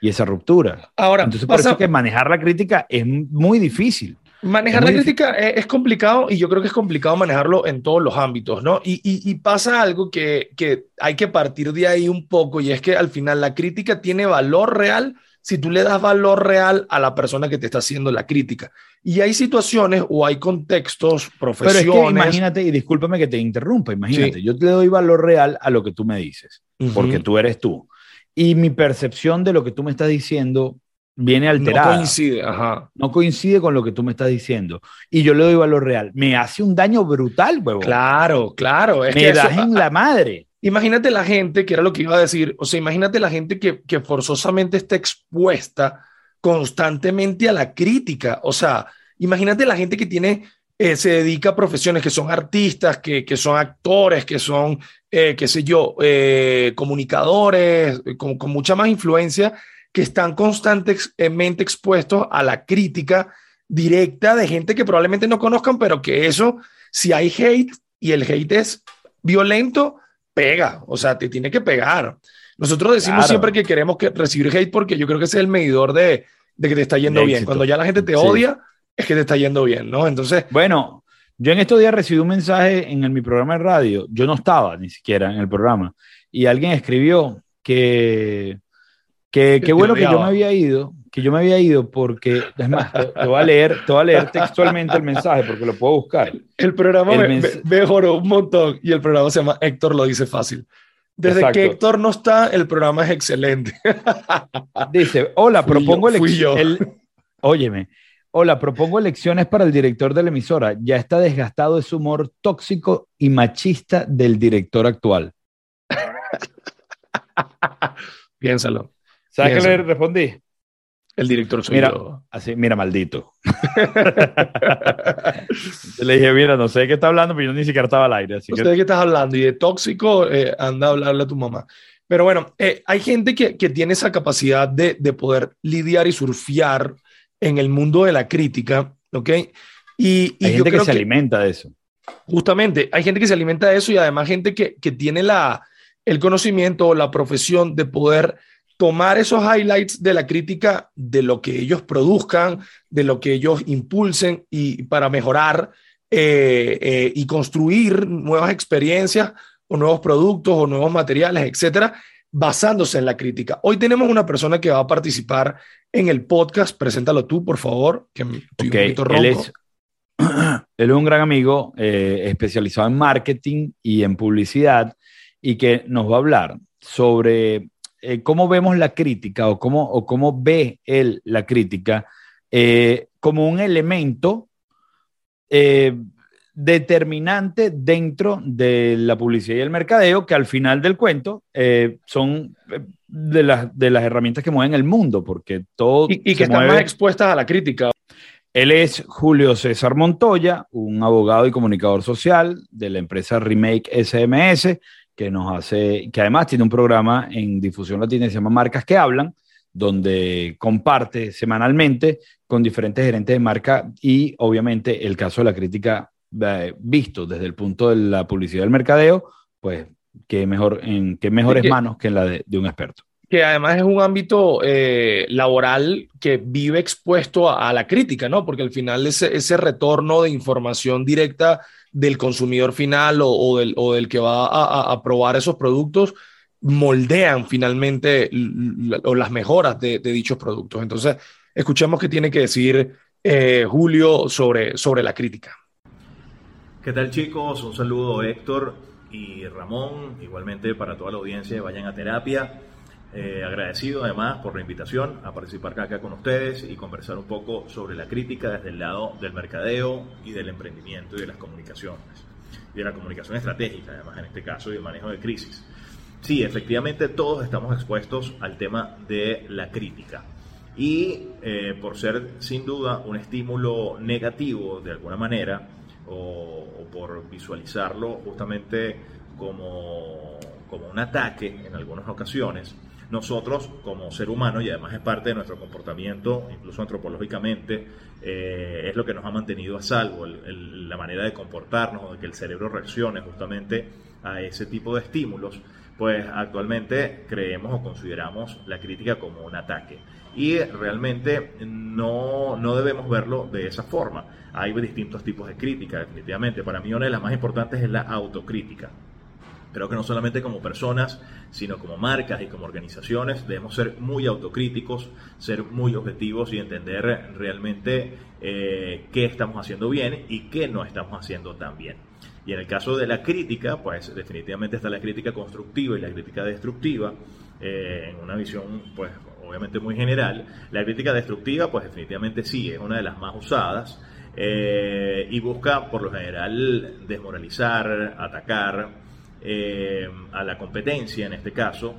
y esa ruptura. Ahora, entonces por eso que manejar la crítica es muy difícil. Manejar la crítica es, complicado y yo creo que es complicado manejarlo en todos los ámbitos, ¿no? Y, y, pasa algo que, que, hay que partir de ahí un poco y es que al final la crítica tiene valor real si tú le das valor real a la persona que te está haciendo la crítica. Y hay situaciones o hay contextos, profesiones. Pero es que imagínate, y discúlpame que te interrumpa, imagínate, yo te doy valor real a lo que tú me dices, porque tú eres tú. Y mi percepción de lo que tú me estás diciendo viene alterada. No coincide, ajá. No coincide con lo que tú me estás diciendo. Y yo le doy valor real. Me hace un daño brutal, huevo. Claro, claro. me das en la madre. Imagínate la gente, que era lo que iba a decir, o sea, imagínate la gente que, que forzosamente está expuesta constantemente a la crítica. O sea, imagínate la gente que tiene, eh, se dedica a profesiones que son artistas, que, que son actores, que son, eh, qué sé yo, eh, comunicadores, con, con mucha más influencia que están constantemente expuestos a la crítica directa de gente que probablemente no conozcan, pero que eso, si hay hate y el hate es violento, pega, o sea, te tiene que pegar. Nosotros decimos siempre que queremos que recibir hate porque yo creo que ese es el medidor de, de que te está yendo bien. Cuando ya la gente te odia, es que te está yendo bien, ¿no? Entonces... Bueno, yo en estos días recibí un mensaje en mi programa de radio, yo no estaba ni siquiera en el programa, y alguien escribió que Qué bueno que yo me había ido, que yo me había ido porque, es más, te, voy a leer, te voy a leer textualmente el mensaje porque lo puedo buscar. El programa mejoró un montón y el programa se llama Héctor lo dice fácil. Desde que Héctor no está, el programa es excelente. <laughs> Dice, hola, propongo elecciones. Óyeme, hola, propongo elecciones para el director de la emisora. Ya está desgastado ese humor tóxico y machista del director actual. <laughs> Piénsalo. ¿Sabes qué le respondí? El director soy mira, yo. Así, mira, maldito. <laughs> le dije, mira, no sé de qué está hablando, pero yo ni siquiera estaba al aire. Así no sé de qué estás hablando y de tóxico, eh, anda a hablarle a tu mamá. Pero bueno, eh, hay gente que, que, tiene esa capacidad de, de, poder lidiar y surfear en el mundo de la crítica, ¿ok? Y, y hay gente que se alimenta de eso. Justamente, hay gente que se alimenta de eso y además gente que, que tiene la, el conocimiento o la profesión de poder tomar esos highlights de la crítica de lo que ellos produzcan, de lo que ellos impulsen y para mejorar eh, eh, y construir nuevas experiencias o nuevos productos o nuevos materiales, etcétera, basándose en la crítica. Hoy tenemos una persona que va a participar en el podcast. Preséntalo tú, por favor, que estoy un Él es, <clears throat> él es un gran amigo eh, especializado en marketing y en publicidad y que nos va a hablar sobre eh, cómo vemos la crítica o cómo, o cómo ve él la crítica eh, como un elemento eh, determinante dentro de la publicidad y el mercadeo, que al final del cuento son de las, de las herramientas que mueven el mundo, porque todo... Y, que están más expuestas a la crítica. Él es Julio César Montoya, un abogado y comunicador social de la empresa Remake SMS, que nos hace, que además tiene un programa en difusión latina que se llama Marcas que Hablan, donde comparte semanalmente con diferentes gerentes de marca y obviamente el caso de la crítica eh, visto desde el punto de la publicidad del mercadeo, pues qué mejor en qué mejores manos que en la de, un experto. Que además es un ámbito eh, laboral que vive expuesto a, la crítica, ¿no? Porque al final ese, ese retorno de información directa del consumidor final o, del, o del, que va a, a probar esos productos, moldean finalmente o las mejoras de, dichos productos. Entonces, escuchemos qué tiene que decir eh, Julio sobre, sobre la crítica. ¿Qué tal chicos? Un saludo Héctor y Ramón, igualmente para toda la audiencia Vayan a Terapia. Eh, agradecido además por la invitación a participar acá con ustedes y conversar un poco sobre la crítica desde el lado del mercadeo y del emprendimiento y de las comunicaciones. Y de la comunicación estratégica, además en este caso, y el manejo de crisis. Sí, efectivamente todos estamos expuestos al tema de la crítica. Y eh, por ser sin duda un estímulo negativo de alguna manera, o, por visualizarlo justamente como, como, un ataque en algunas ocasiones, nosotros como ser humano, y además es parte de nuestro comportamiento, incluso antropológicamente, eh, es lo que nos ha mantenido a salvo, la manera de comportarnos, de que el cerebro reaccione justamente a ese tipo de estímulos pues actualmente creemos o consideramos la crítica como un ataque. Y realmente no, no debemos verlo de esa forma. Hay distintos tipos de crítica, definitivamente. Para mí una de las más importantes es la autocrítica. Creo que no solamente como personas, sino como marcas y como organizaciones debemos ser muy autocríticos, ser muy objetivos y entender realmente eh, qué estamos haciendo bien y qué no estamos haciendo tan bien. Y en el caso de la crítica, pues definitivamente está la crítica constructiva y la crítica destructiva, eh, en una visión, pues obviamente muy general. La crítica destructiva, pues definitivamente sí, es una de las más usadas eh, y busca por lo general desmoralizar, atacar eh, a la competencia en este caso,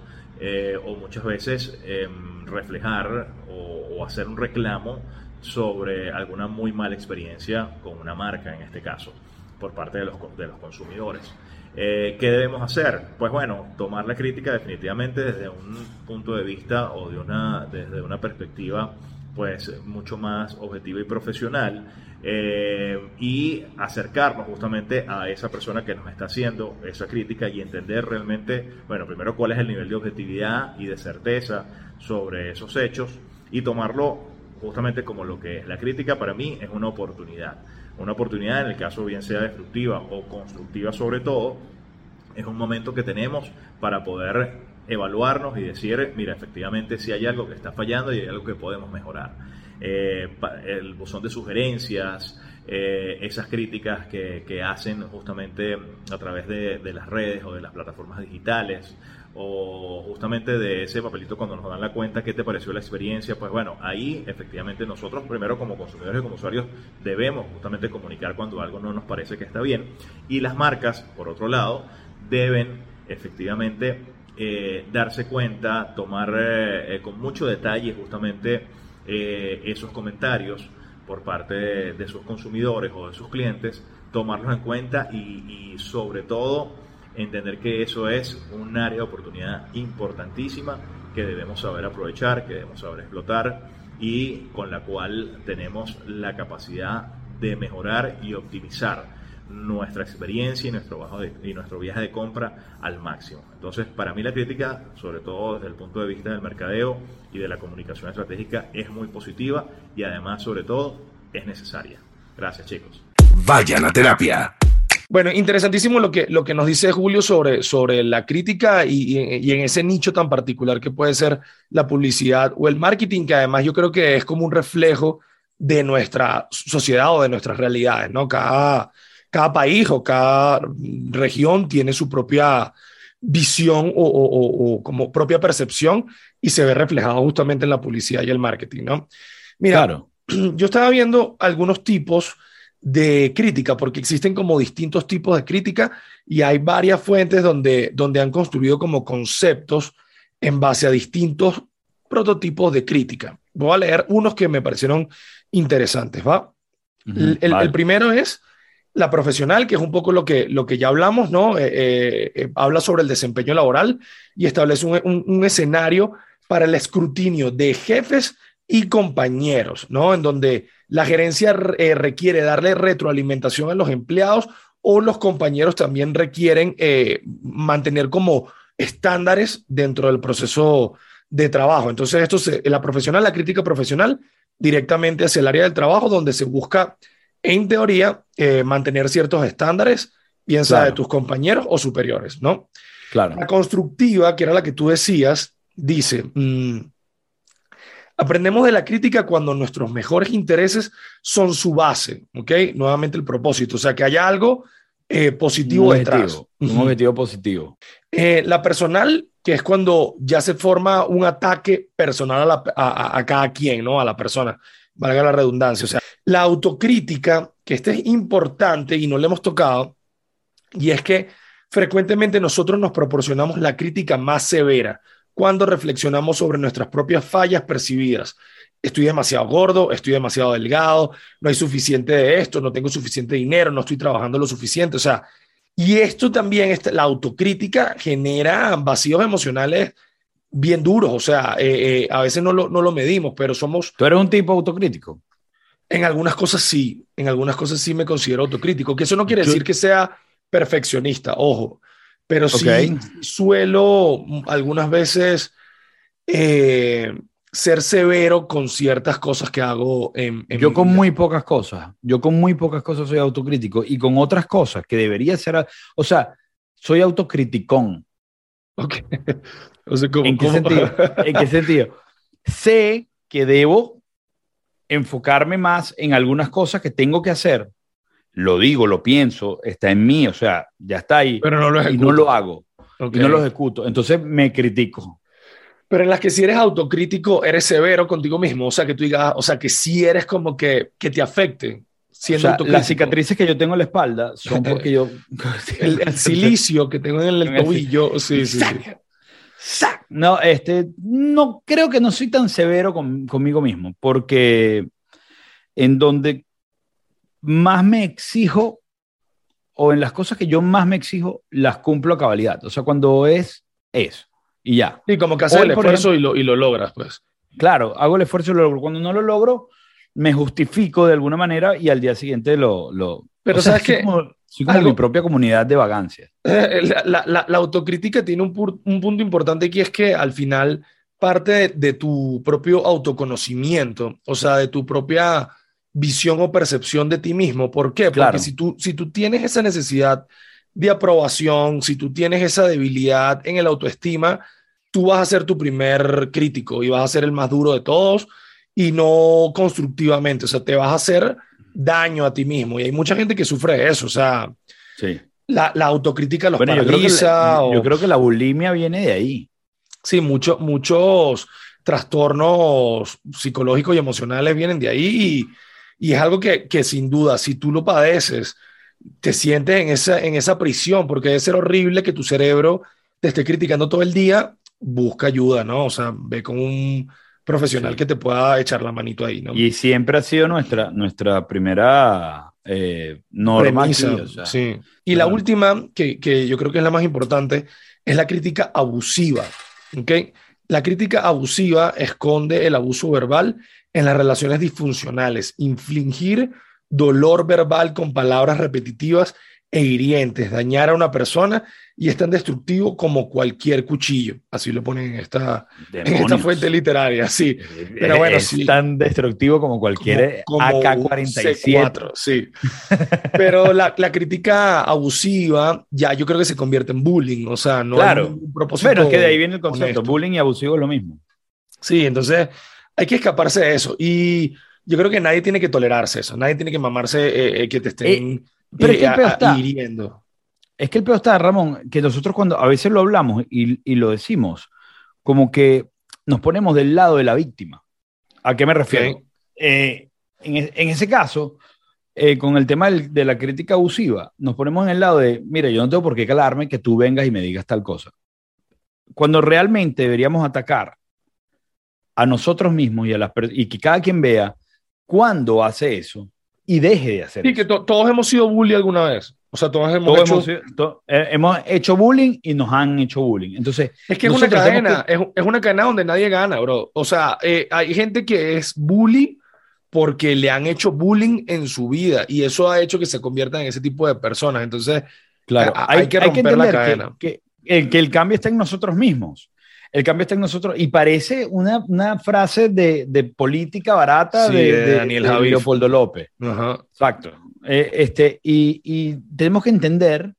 o muchas veces em, reflejar o hacer un reclamo sobre alguna muy mala experiencia con una marca en este caso por parte de los, de los consumidores. Eh, ¿Qué debemos hacer? Pues bueno, tomar la crítica definitivamente desde un punto de vista o de una, desde una perspectiva pues mucho más objetiva y profesional eh, y acercarnos justamente a esa persona que nos está haciendo esa crítica y entender realmente, bueno, primero cuál es el nivel de objetividad y de certeza sobre esos hechos y tomarlo justamente como lo que es. La crítica para mí es una oportunidad una oportunidad, en el caso bien sea destructiva o constructiva sobre todo, es un momento que tenemos para poder evaluarnos y decir, mira, efectivamente si hay algo que está fallando y hay algo que podemos mejorar. Eh, el buzón de sugerencias, eh, esas críticas que, que, hacen justamente a través de, de, las redes o de las plataformas digitales o justamente de ese papelito cuando nos dan la cuenta qué te pareció la experiencia, pues bueno, ahí efectivamente nosotros primero como consumidores y como usuarios debemos justamente comunicar cuando algo no nos parece que está bien y las marcas, por otro lado, deben efectivamente eh, darse cuenta, tomar eh, con mucho detalle justamente eh, esos comentarios por parte de, sus consumidores o de sus clientes, tomarlos en cuenta y, y sobre todo entender que eso es un área de oportunidad importantísima que debemos saber aprovechar, que debemos saber explotar y con la cual tenemos la capacidad de mejorar y optimizar nuestra experiencia y nuestro, y nuestro viaje de compra al máximo. Entonces, para mí la crítica, sobre todo desde el punto de vista del mercadeo y de la comunicación estratégica, es muy positiva y además, sobre todo, es necesaria. Gracias, chicos. Vayan a terapia. Bueno, interesantísimo lo que, lo que nos dice Julio sobre, sobre la crítica y, en ese nicho tan particular que puede ser la publicidad o el marketing, que además yo creo que es como un reflejo de nuestra sociedad o de nuestras realidades, ¿no? Cada, cada país o cada región tiene su propia visión o, o, como propia percepción y se ve reflejado justamente en la publicidad y el marketing, ¿no? Mira, <clears throat> yo estaba viendo algunos tipos de crítica, porque existen como distintos tipos de crítica y hay varias fuentes donde, donde han construido como conceptos en base a distintos prototipos de crítica. Voy a leer unos que me parecieron interesantes, ¿va? el, primero es la profesional, que es un poco lo que, lo que ya hablamos, ¿no? Eh, eh, eh, habla sobre el desempeño laboral y establece un, un, escenario para el escrutinio de jefes y compañeros, ¿no? En donde la gerencia requiere darle retroalimentación a los empleados o los compañeros también requieren mantener como estándares dentro del proceso de trabajo. Entonces, esto es la profesional, la crítica profesional, directamente hacia el área del trabajo, donde se busca, en teoría, eh, mantener ciertos estándares, piensa de tus compañeros o superiores, ¿no? Claro. La constructiva, que era la que tú decías, dice, mm, Aprendemos de la crítica cuando nuestros mejores intereses son su base, ¿ok? Nuevamente el propósito, o sea, que haya algo eh, positivo un detrás. un objetivo positivo. Eh, la personal, que es cuando ya se forma un ataque personal a, a, cada quien, ¿no? A la persona, valga la redundancia. O sea, la autocrítica, que este es importante y no le hemos tocado, y es que frecuentemente nosotros nos proporcionamos la crítica más severa cuando reflexionamos sobre nuestras propias fallas percibidas. Estoy demasiado gordo, estoy demasiado delgado, no hay suficiente de esto, no tengo suficiente dinero, no estoy trabajando lo suficiente. O sea, y esto también, la autocrítica genera vacíos emocionales bien duros. O sea, eh, eh, a veces no lo, no lo medimos, pero somos... ¿Tú eres un tipo autocrítico? En algunas cosas sí, en algunas cosas sí me considero autocrítico, que eso no quiere decir que sea perfeccionista, ojo, pero sí suelo algunas veces eh, ser severo con ciertas cosas que hago en, Yo con muy pocas cosas, yo con muy pocas cosas soy autocrítico y con otras cosas que debería ser, o sea, soy autocriticón. <laughs> ¿En, qué Sentido? ¿En qué sentido? sé que debo enfocarme más en algunas cosas que tengo que hacer lo digo, lo pienso, está en mí, o sea, ya está ahí. Pero no lo Y no lo hago. Y no lo ejecuto. Entonces me critico. Pero en las que si eres autocrítico, eres severo contigo mismo. O sea, que tú digas, o sea, que si eres como que, que te afecte. Siendo o sea, las cicatrices que yo tengo en la espalda son <laughs> porque yo. <laughs> el, silicio que tengo en el tobillo. Sí, sí, sí. No, este, no creo que no soy tan severo conmigo mismo, porque en donde más me exijo, o en las cosas que yo más me exijo, las cumplo a cabalidad. O sea, cuando es, es. Y ya. Y como que haces el esfuerzo y, lo, y lo logras, pues. Claro, hago el esfuerzo y lo logro. Cuando no lo logro, me justifico de alguna manera y al día siguiente lo... lo Pero sabes que... Soy como mi propia comunidad de vagancias. La, la, la, autocrítica tiene un, un, punto importante aquí, es que al final parte de, de, tu propio autoconocimiento, o sea, de tu propia visión o percepción de ti mismo. ¿Por qué? Porque si, tú, si tú tienes esa necesidad de aprobación, si tú tienes esa debilidad en el autoestima, tú vas a ser tu primer crítico y vas a ser el más duro de todos y no constructivamente, o sea, te vas a hacer daño a ti mismo. Y hay mucha gente que sufre eso, o sea, sí. la, la autocrítica los bueno, paraliza. Yo creo, que, yo creo que la bulimia viene de ahí. Sí, mucho, muchos trastornos psicológicos y emocionales vienen de ahí y, y es algo que, que, sin duda, si tú lo padeces, te sientes en esa, en esa prisión, porque debe ser horrible que tu cerebro te esté criticando todo el día, busca ayuda, ¿no? O sea, ve con un profesional que te pueda echar la manito ahí, ¿no? Y siempre ha sido nuestra, nuestra primera eh, norma. sí. Y la última, que, que, yo creo que es la más importante, es la crítica abusiva, ¿ok? La crítica abusiva esconde el abuso verbal en las relaciones disfuncionales, infligir dolor verbal con palabras repetitivas e hirientes, dañar a una persona y es tan destructivo como cualquier cuchillo. Así lo ponen en esta, esta fuente literaria, sí. Pero bueno, es tan destructivo como cualquier AK-47. Sí. Pero la, la, crítica abusiva ya yo creo que se convierte en bullying, o sea, no claro. un propósito. Pero es que de ahí viene el concepto, bullying y abusivo es lo mismo. Sí, entonces hay que escaparse de eso. Y yo creo que nadie tiene que tolerarse eso. Nadie tiene que mamarse eh, eh, que te estén eh, pero es que el peor está, hiriendo. Es que el peor está, Ramón, que nosotros cuando a veces lo hablamos y, y, lo decimos, como que nos ponemos del lado de la víctima. ¿A qué me refiero? en, en, ese caso, eh, con el tema de la crítica abusiva, nos ponemos en el lado de, mira, yo no tengo por qué calarme que tú vengas y me digas tal cosa. Cuando realmente deberíamos atacar a nosotros mismos y, a las y que cada quien vea cuándo hace eso y deje de hacer sí, que todos hemos sido bully alguna vez. O sea, todos hemos, hecho... Eh, hemos, hecho bullying y nos han hecho bullying. Entonces, es que es una cadena, es, es, una cadena donde nadie gana, bro. O sea, eh, hay gente que es bully porque le han hecho bullying en su vida y eso ha hecho que se conviertan en ese tipo de personas. Entonces, claro, hay, que romper la cadena. Que, el, que el cambio está en nosotros mismos. El cambio está en nosotros. Y parece una, una frase de, de, política barata de, Daniel Leopoldo López. Exacto. Eh, este, y, y, tenemos que entender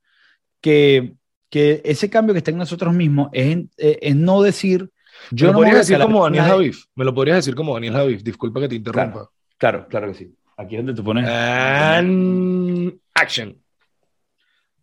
que, que, ese cambio que está en nosotros mismos es, eh, es no decir. Yo ¿Me, lo podrías decir como Daniel Javif? Me lo podrías decir como Daniel Javif. Disculpa que te interrumpa. Claro, claro que sí. Aquí es donde tú pones. action.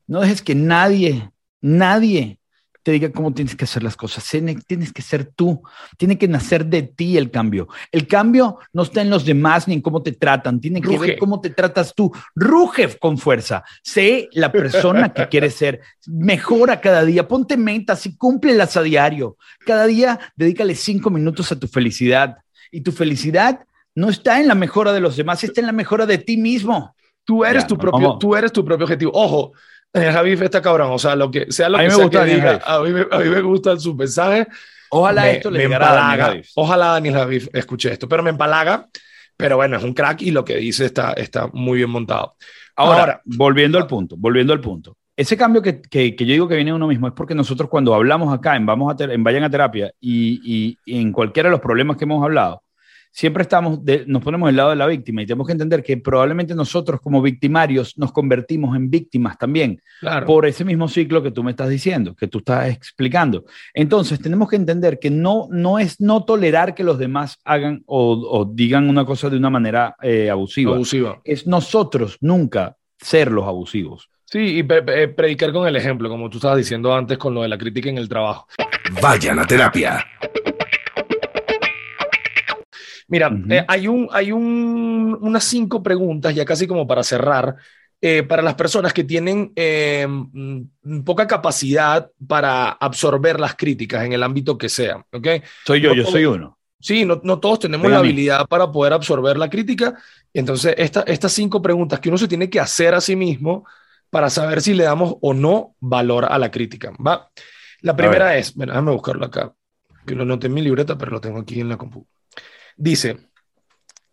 No dejes que nadie, nadie te diga cómo tienes que hacer las cosas. Tienes que ser tú. Tiene que nacer de ti el cambio. El cambio no está en los demás ni en cómo te tratan. Tiene que ver cómo te tratas tú. Ruge con fuerza. Sé la persona que quieres <laughs> ser. Mejora cada día. Ponte metas y cúmplelas a diario. Cada día dedícale cinco minutos a tu felicidad. Y tu felicidad no está en la mejora de los demás, está en la mejora de ti mismo. Tú eres, tu, propio, tú eres tu propio objetivo. Ojo, eh, Javi está cabrón, o sea, lo que sea lo a que me gusta diga, a mí, a mí me gusta su mensaje. Ojalá esto le me empalaga. Ojalá Daniel Javi escuche esto, pero me empalaga. Pero bueno, es un crack y lo que dice está, está muy bien montado. Ahora, volviendo al punto, volviendo al punto. Ese cambio que, que, que, yo digo que viene uno mismo es porque nosotros cuando hablamos acá en, vamos a en Vayan a Terapia y, y en cualquiera de los problemas que hemos hablado, siempre estamos nos ponemos del lado de la víctima y tenemos que entender que probablemente nosotros como victimarios nos convertimos en víctimas también por ese mismo ciclo que tú me estás diciendo, que tú estás explicando. Entonces tenemos que entender que no, no es no tolerar que los demás hagan o, digan una cosa de una manera eh, abusiva. abusiva. Es nosotros nunca ser los abusivos. Sí, y predicar con el ejemplo, como tú estabas diciendo antes con lo de la crítica en el trabajo. Vayan a terapia. Mira, eh, hay, un, hay un, unas cinco preguntas, ya casi como para cerrar, eh, para las personas que tienen eh, mm, poca capacidad para absorber las críticas en el ámbito que sea. ¿okay? Soy yo, yo soy uno. Sí, no, no todos tenemos la habilidad para poder absorber la crítica. Entonces, esta, estas cinco preguntas que uno se tiene que hacer a sí mismo para saber si le damos o no valor a la crítica. ¿va? La primera es, bueno, déjame buscarlo acá, que lo noté en mi libreta, pero lo tengo aquí en la computadora. Dice,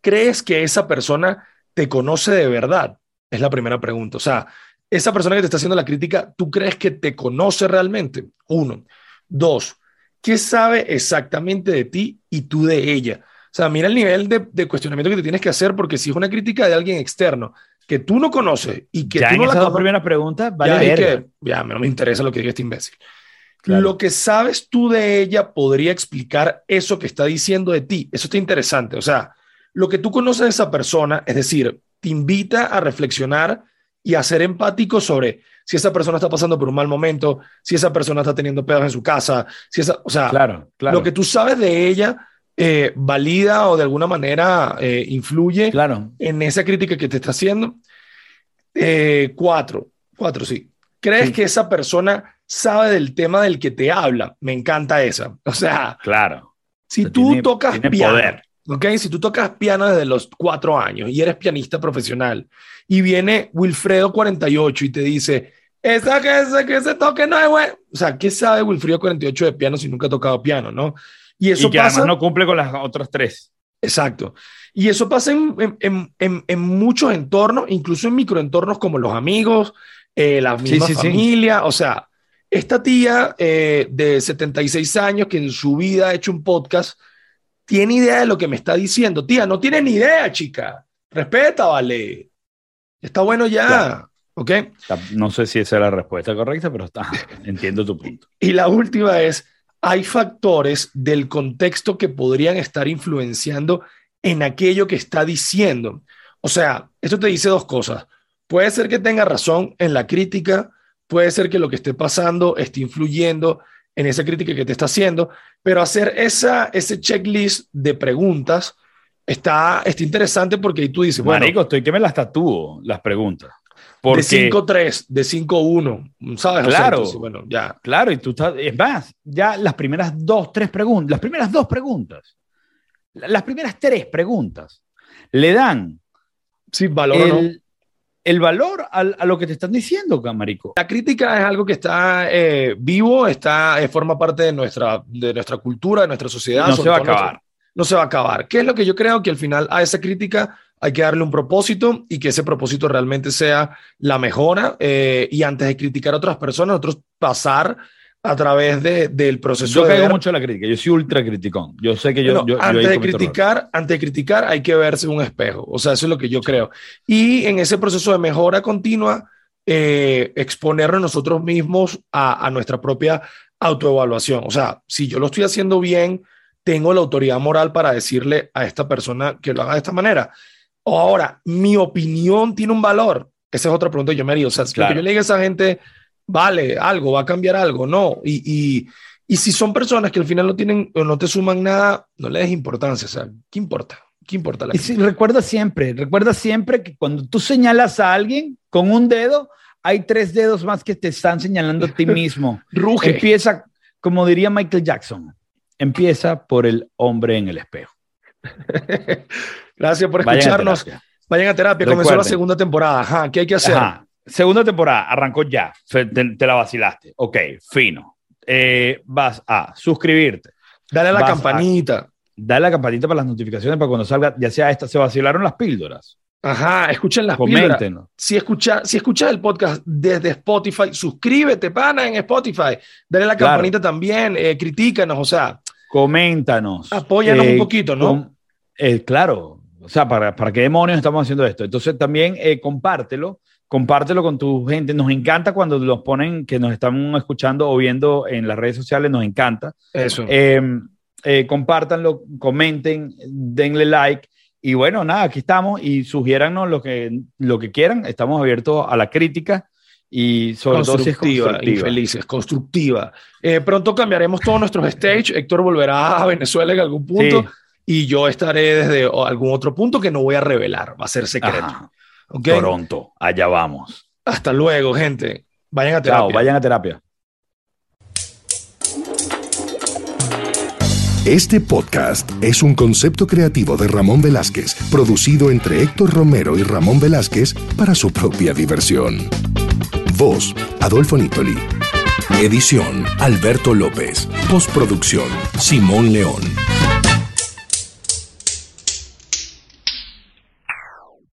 ¿crees que esa persona te conoce de verdad? Es la primera pregunta. O sea, esa persona que te está haciendo la crítica, ¿tú crees que te conoce realmente? Uno. Dos, ¿qué sabe exactamente de ti y tú de ella? O sea, mira el nivel de, cuestionamiento que te tienes que hacer, porque si es una crítica de alguien externo que tú no conoces y que ya tú en no la primera pregunta, vale ya, que, ya no me interesa lo que diga este imbécil. Lo que sabes tú de ella podría explicar eso que está diciendo de ti. Eso está interesante. O sea, lo que tú conoces de esa persona, es decir, te invita a reflexionar y a ser empático sobre si esa persona está pasando por un mal momento, si esa persona está teniendo pedos en su casa, si esa, o sea, claro, claro. lo que tú sabes de ella eh, valida o de alguna manera eh, influye claro. en esa crítica que te está haciendo. Eh, cuatro, cuatro, sí. ¿Crees que esa persona sabe del tema del que te habla. Me encanta esa. O sea, claro. Si tú tocas piano, ¿ok? Si tú tocas piano desde los cuatro años y eres pianista profesional y viene Wilfredo 48 y te dice, esa que ese, que ese toque no es bueno. O sea, ¿qué sabe Wilfredo 48 de piano si nunca ha tocado piano, no? Y eso que además no cumple con las otras tres. Exacto. Y eso pasa en, en, en, en, muchos entornos, incluso en microentornos como los amigos, eh, la misma familia. O sea, esta tía eh, de 76 años que en su vida ha hecho un podcast, tiene idea de lo que me está diciendo. Tía, no tiene ni idea, chica. Respeta, vale. Está bueno ya. ¿Ok? No sé si esa es la respuesta correcta, pero está, <laughs> entiendo tu punto. Y la última es, hay factores del contexto que podrían estar influenciando en aquello que está diciendo. O sea, esto te dice dos cosas. Puede ser que tenga razón en la crítica, puede ser que lo que esté pasando esté influyendo en esa crítica que te está haciendo, pero hacer esa, ese checklist de preguntas está, está interesante porque ahí tú dices, bueno, Marico, estoy que me las tatúo, las preguntas. Porque, de 5-3, de 5-1, ¿sabes? Claro, bueno, ya. Claro, y tú estás, es más, ya las primeras dos, tres preguntas, las primeras dos preguntas, las primeras tres preguntas, le dan sí, valor el, el valor a, a, lo que te están diciendo, Camarico. La crítica es algo que está eh, vivo, está, eh, forma parte de nuestra, de nuestra cultura, de nuestra sociedad. No se va a acabar. no se va a acabar. ¿Qué es lo que yo creo? Que al final a esa crítica hay que darle un propósito y que ese propósito realmente sea la mejora. Eh, y antes de criticar a otras personas, nosotros pasar a través de, del proceso. Yo caigo mucho la crítica, yo soy ultra criticón. Yo sé que yo. antes, de criticar, antes de criticar, hay que verse un espejo. O sea, eso es lo que yo creo. Y en ese proceso de mejora continua, eh, exponernos nosotros mismos a, a nuestra propia autoevaluación. O sea, si yo lo estoy haciendo bien, tengo la autoridad moral para decirle a esta persona que lo haga de esta manera. O ahora, mi opinión tiene un valor. Esa es otra pregunta que yo me haría. O sea, que yo le diga a esa gente vale algo, va a cambiar algo, no. Y, y, si son personas que al final no tienen o no te suman nada, no le des importancia, o sea, ¿qué importa? ¿Qué importa? La y si, recuerda siempre, recuerda siempre que cuando tú señalas a alguien con un dedo, hay tres dedos más que te están señalando a ti <laughs> mismo. Ruge. Empieza, como diría Michael Jackson, empieza por el hombre en el espejo. <laughs> Gracias por escucharnos. Vayan a terapia. Comenzó la segunda temporada. Ajá, ¿qué hay que hacer? Segunda temporada, arrancó ya. Te, la vacilaste. Ok, fino. Eh, vas a suscribirte. Dale a la campanita. dale a la campanita para las notificaciones para cuando salga, ya sea esta, se vacilaron las píldoras. Ajá, escuchen las Coméntenos. Si escuchas si escucha el podcast desde Spotify, suscríbete, pana, en Spotify. Dale a la campanita también, eh, critícanos, o sea. Coméntanos. Apóyanos un eh, poquito, ¿no? claro, o sea, para, para qué demonios estamos haciendo esto. Entonces también compártelo compártelo con tu gente. Nos encanta cuando los ponen, que nos están escuchando o viendo en las redes sociales, nos encanta. Eso. Em, eh, compártanlo, comenten, denle like. Y bueno, nada, aquí estamos y sugiérannos lo que, lo que quieran. Estamos abiertos a la crítica y sobre todo si es constructiva. felices, constructiva. Eh, pronto cambiaremos todos nuestros stage. Héctor volverá a Venezuela en algún punto y yo estaré desde algún otro punto que no voy a revelar, va a ser secreto. Toronto, allá vamos. Hasta luego, gente. Vayan a terapia. Chao, vayan a terapia. Este podcast es un concepto creativo de Ramón Velázquez, producido entre Héctor Romero y Ramón Velázquez para su propia diversión. Voz, Adolfo Nitoli. Edición, Alberto López. Postproducción, Simón León.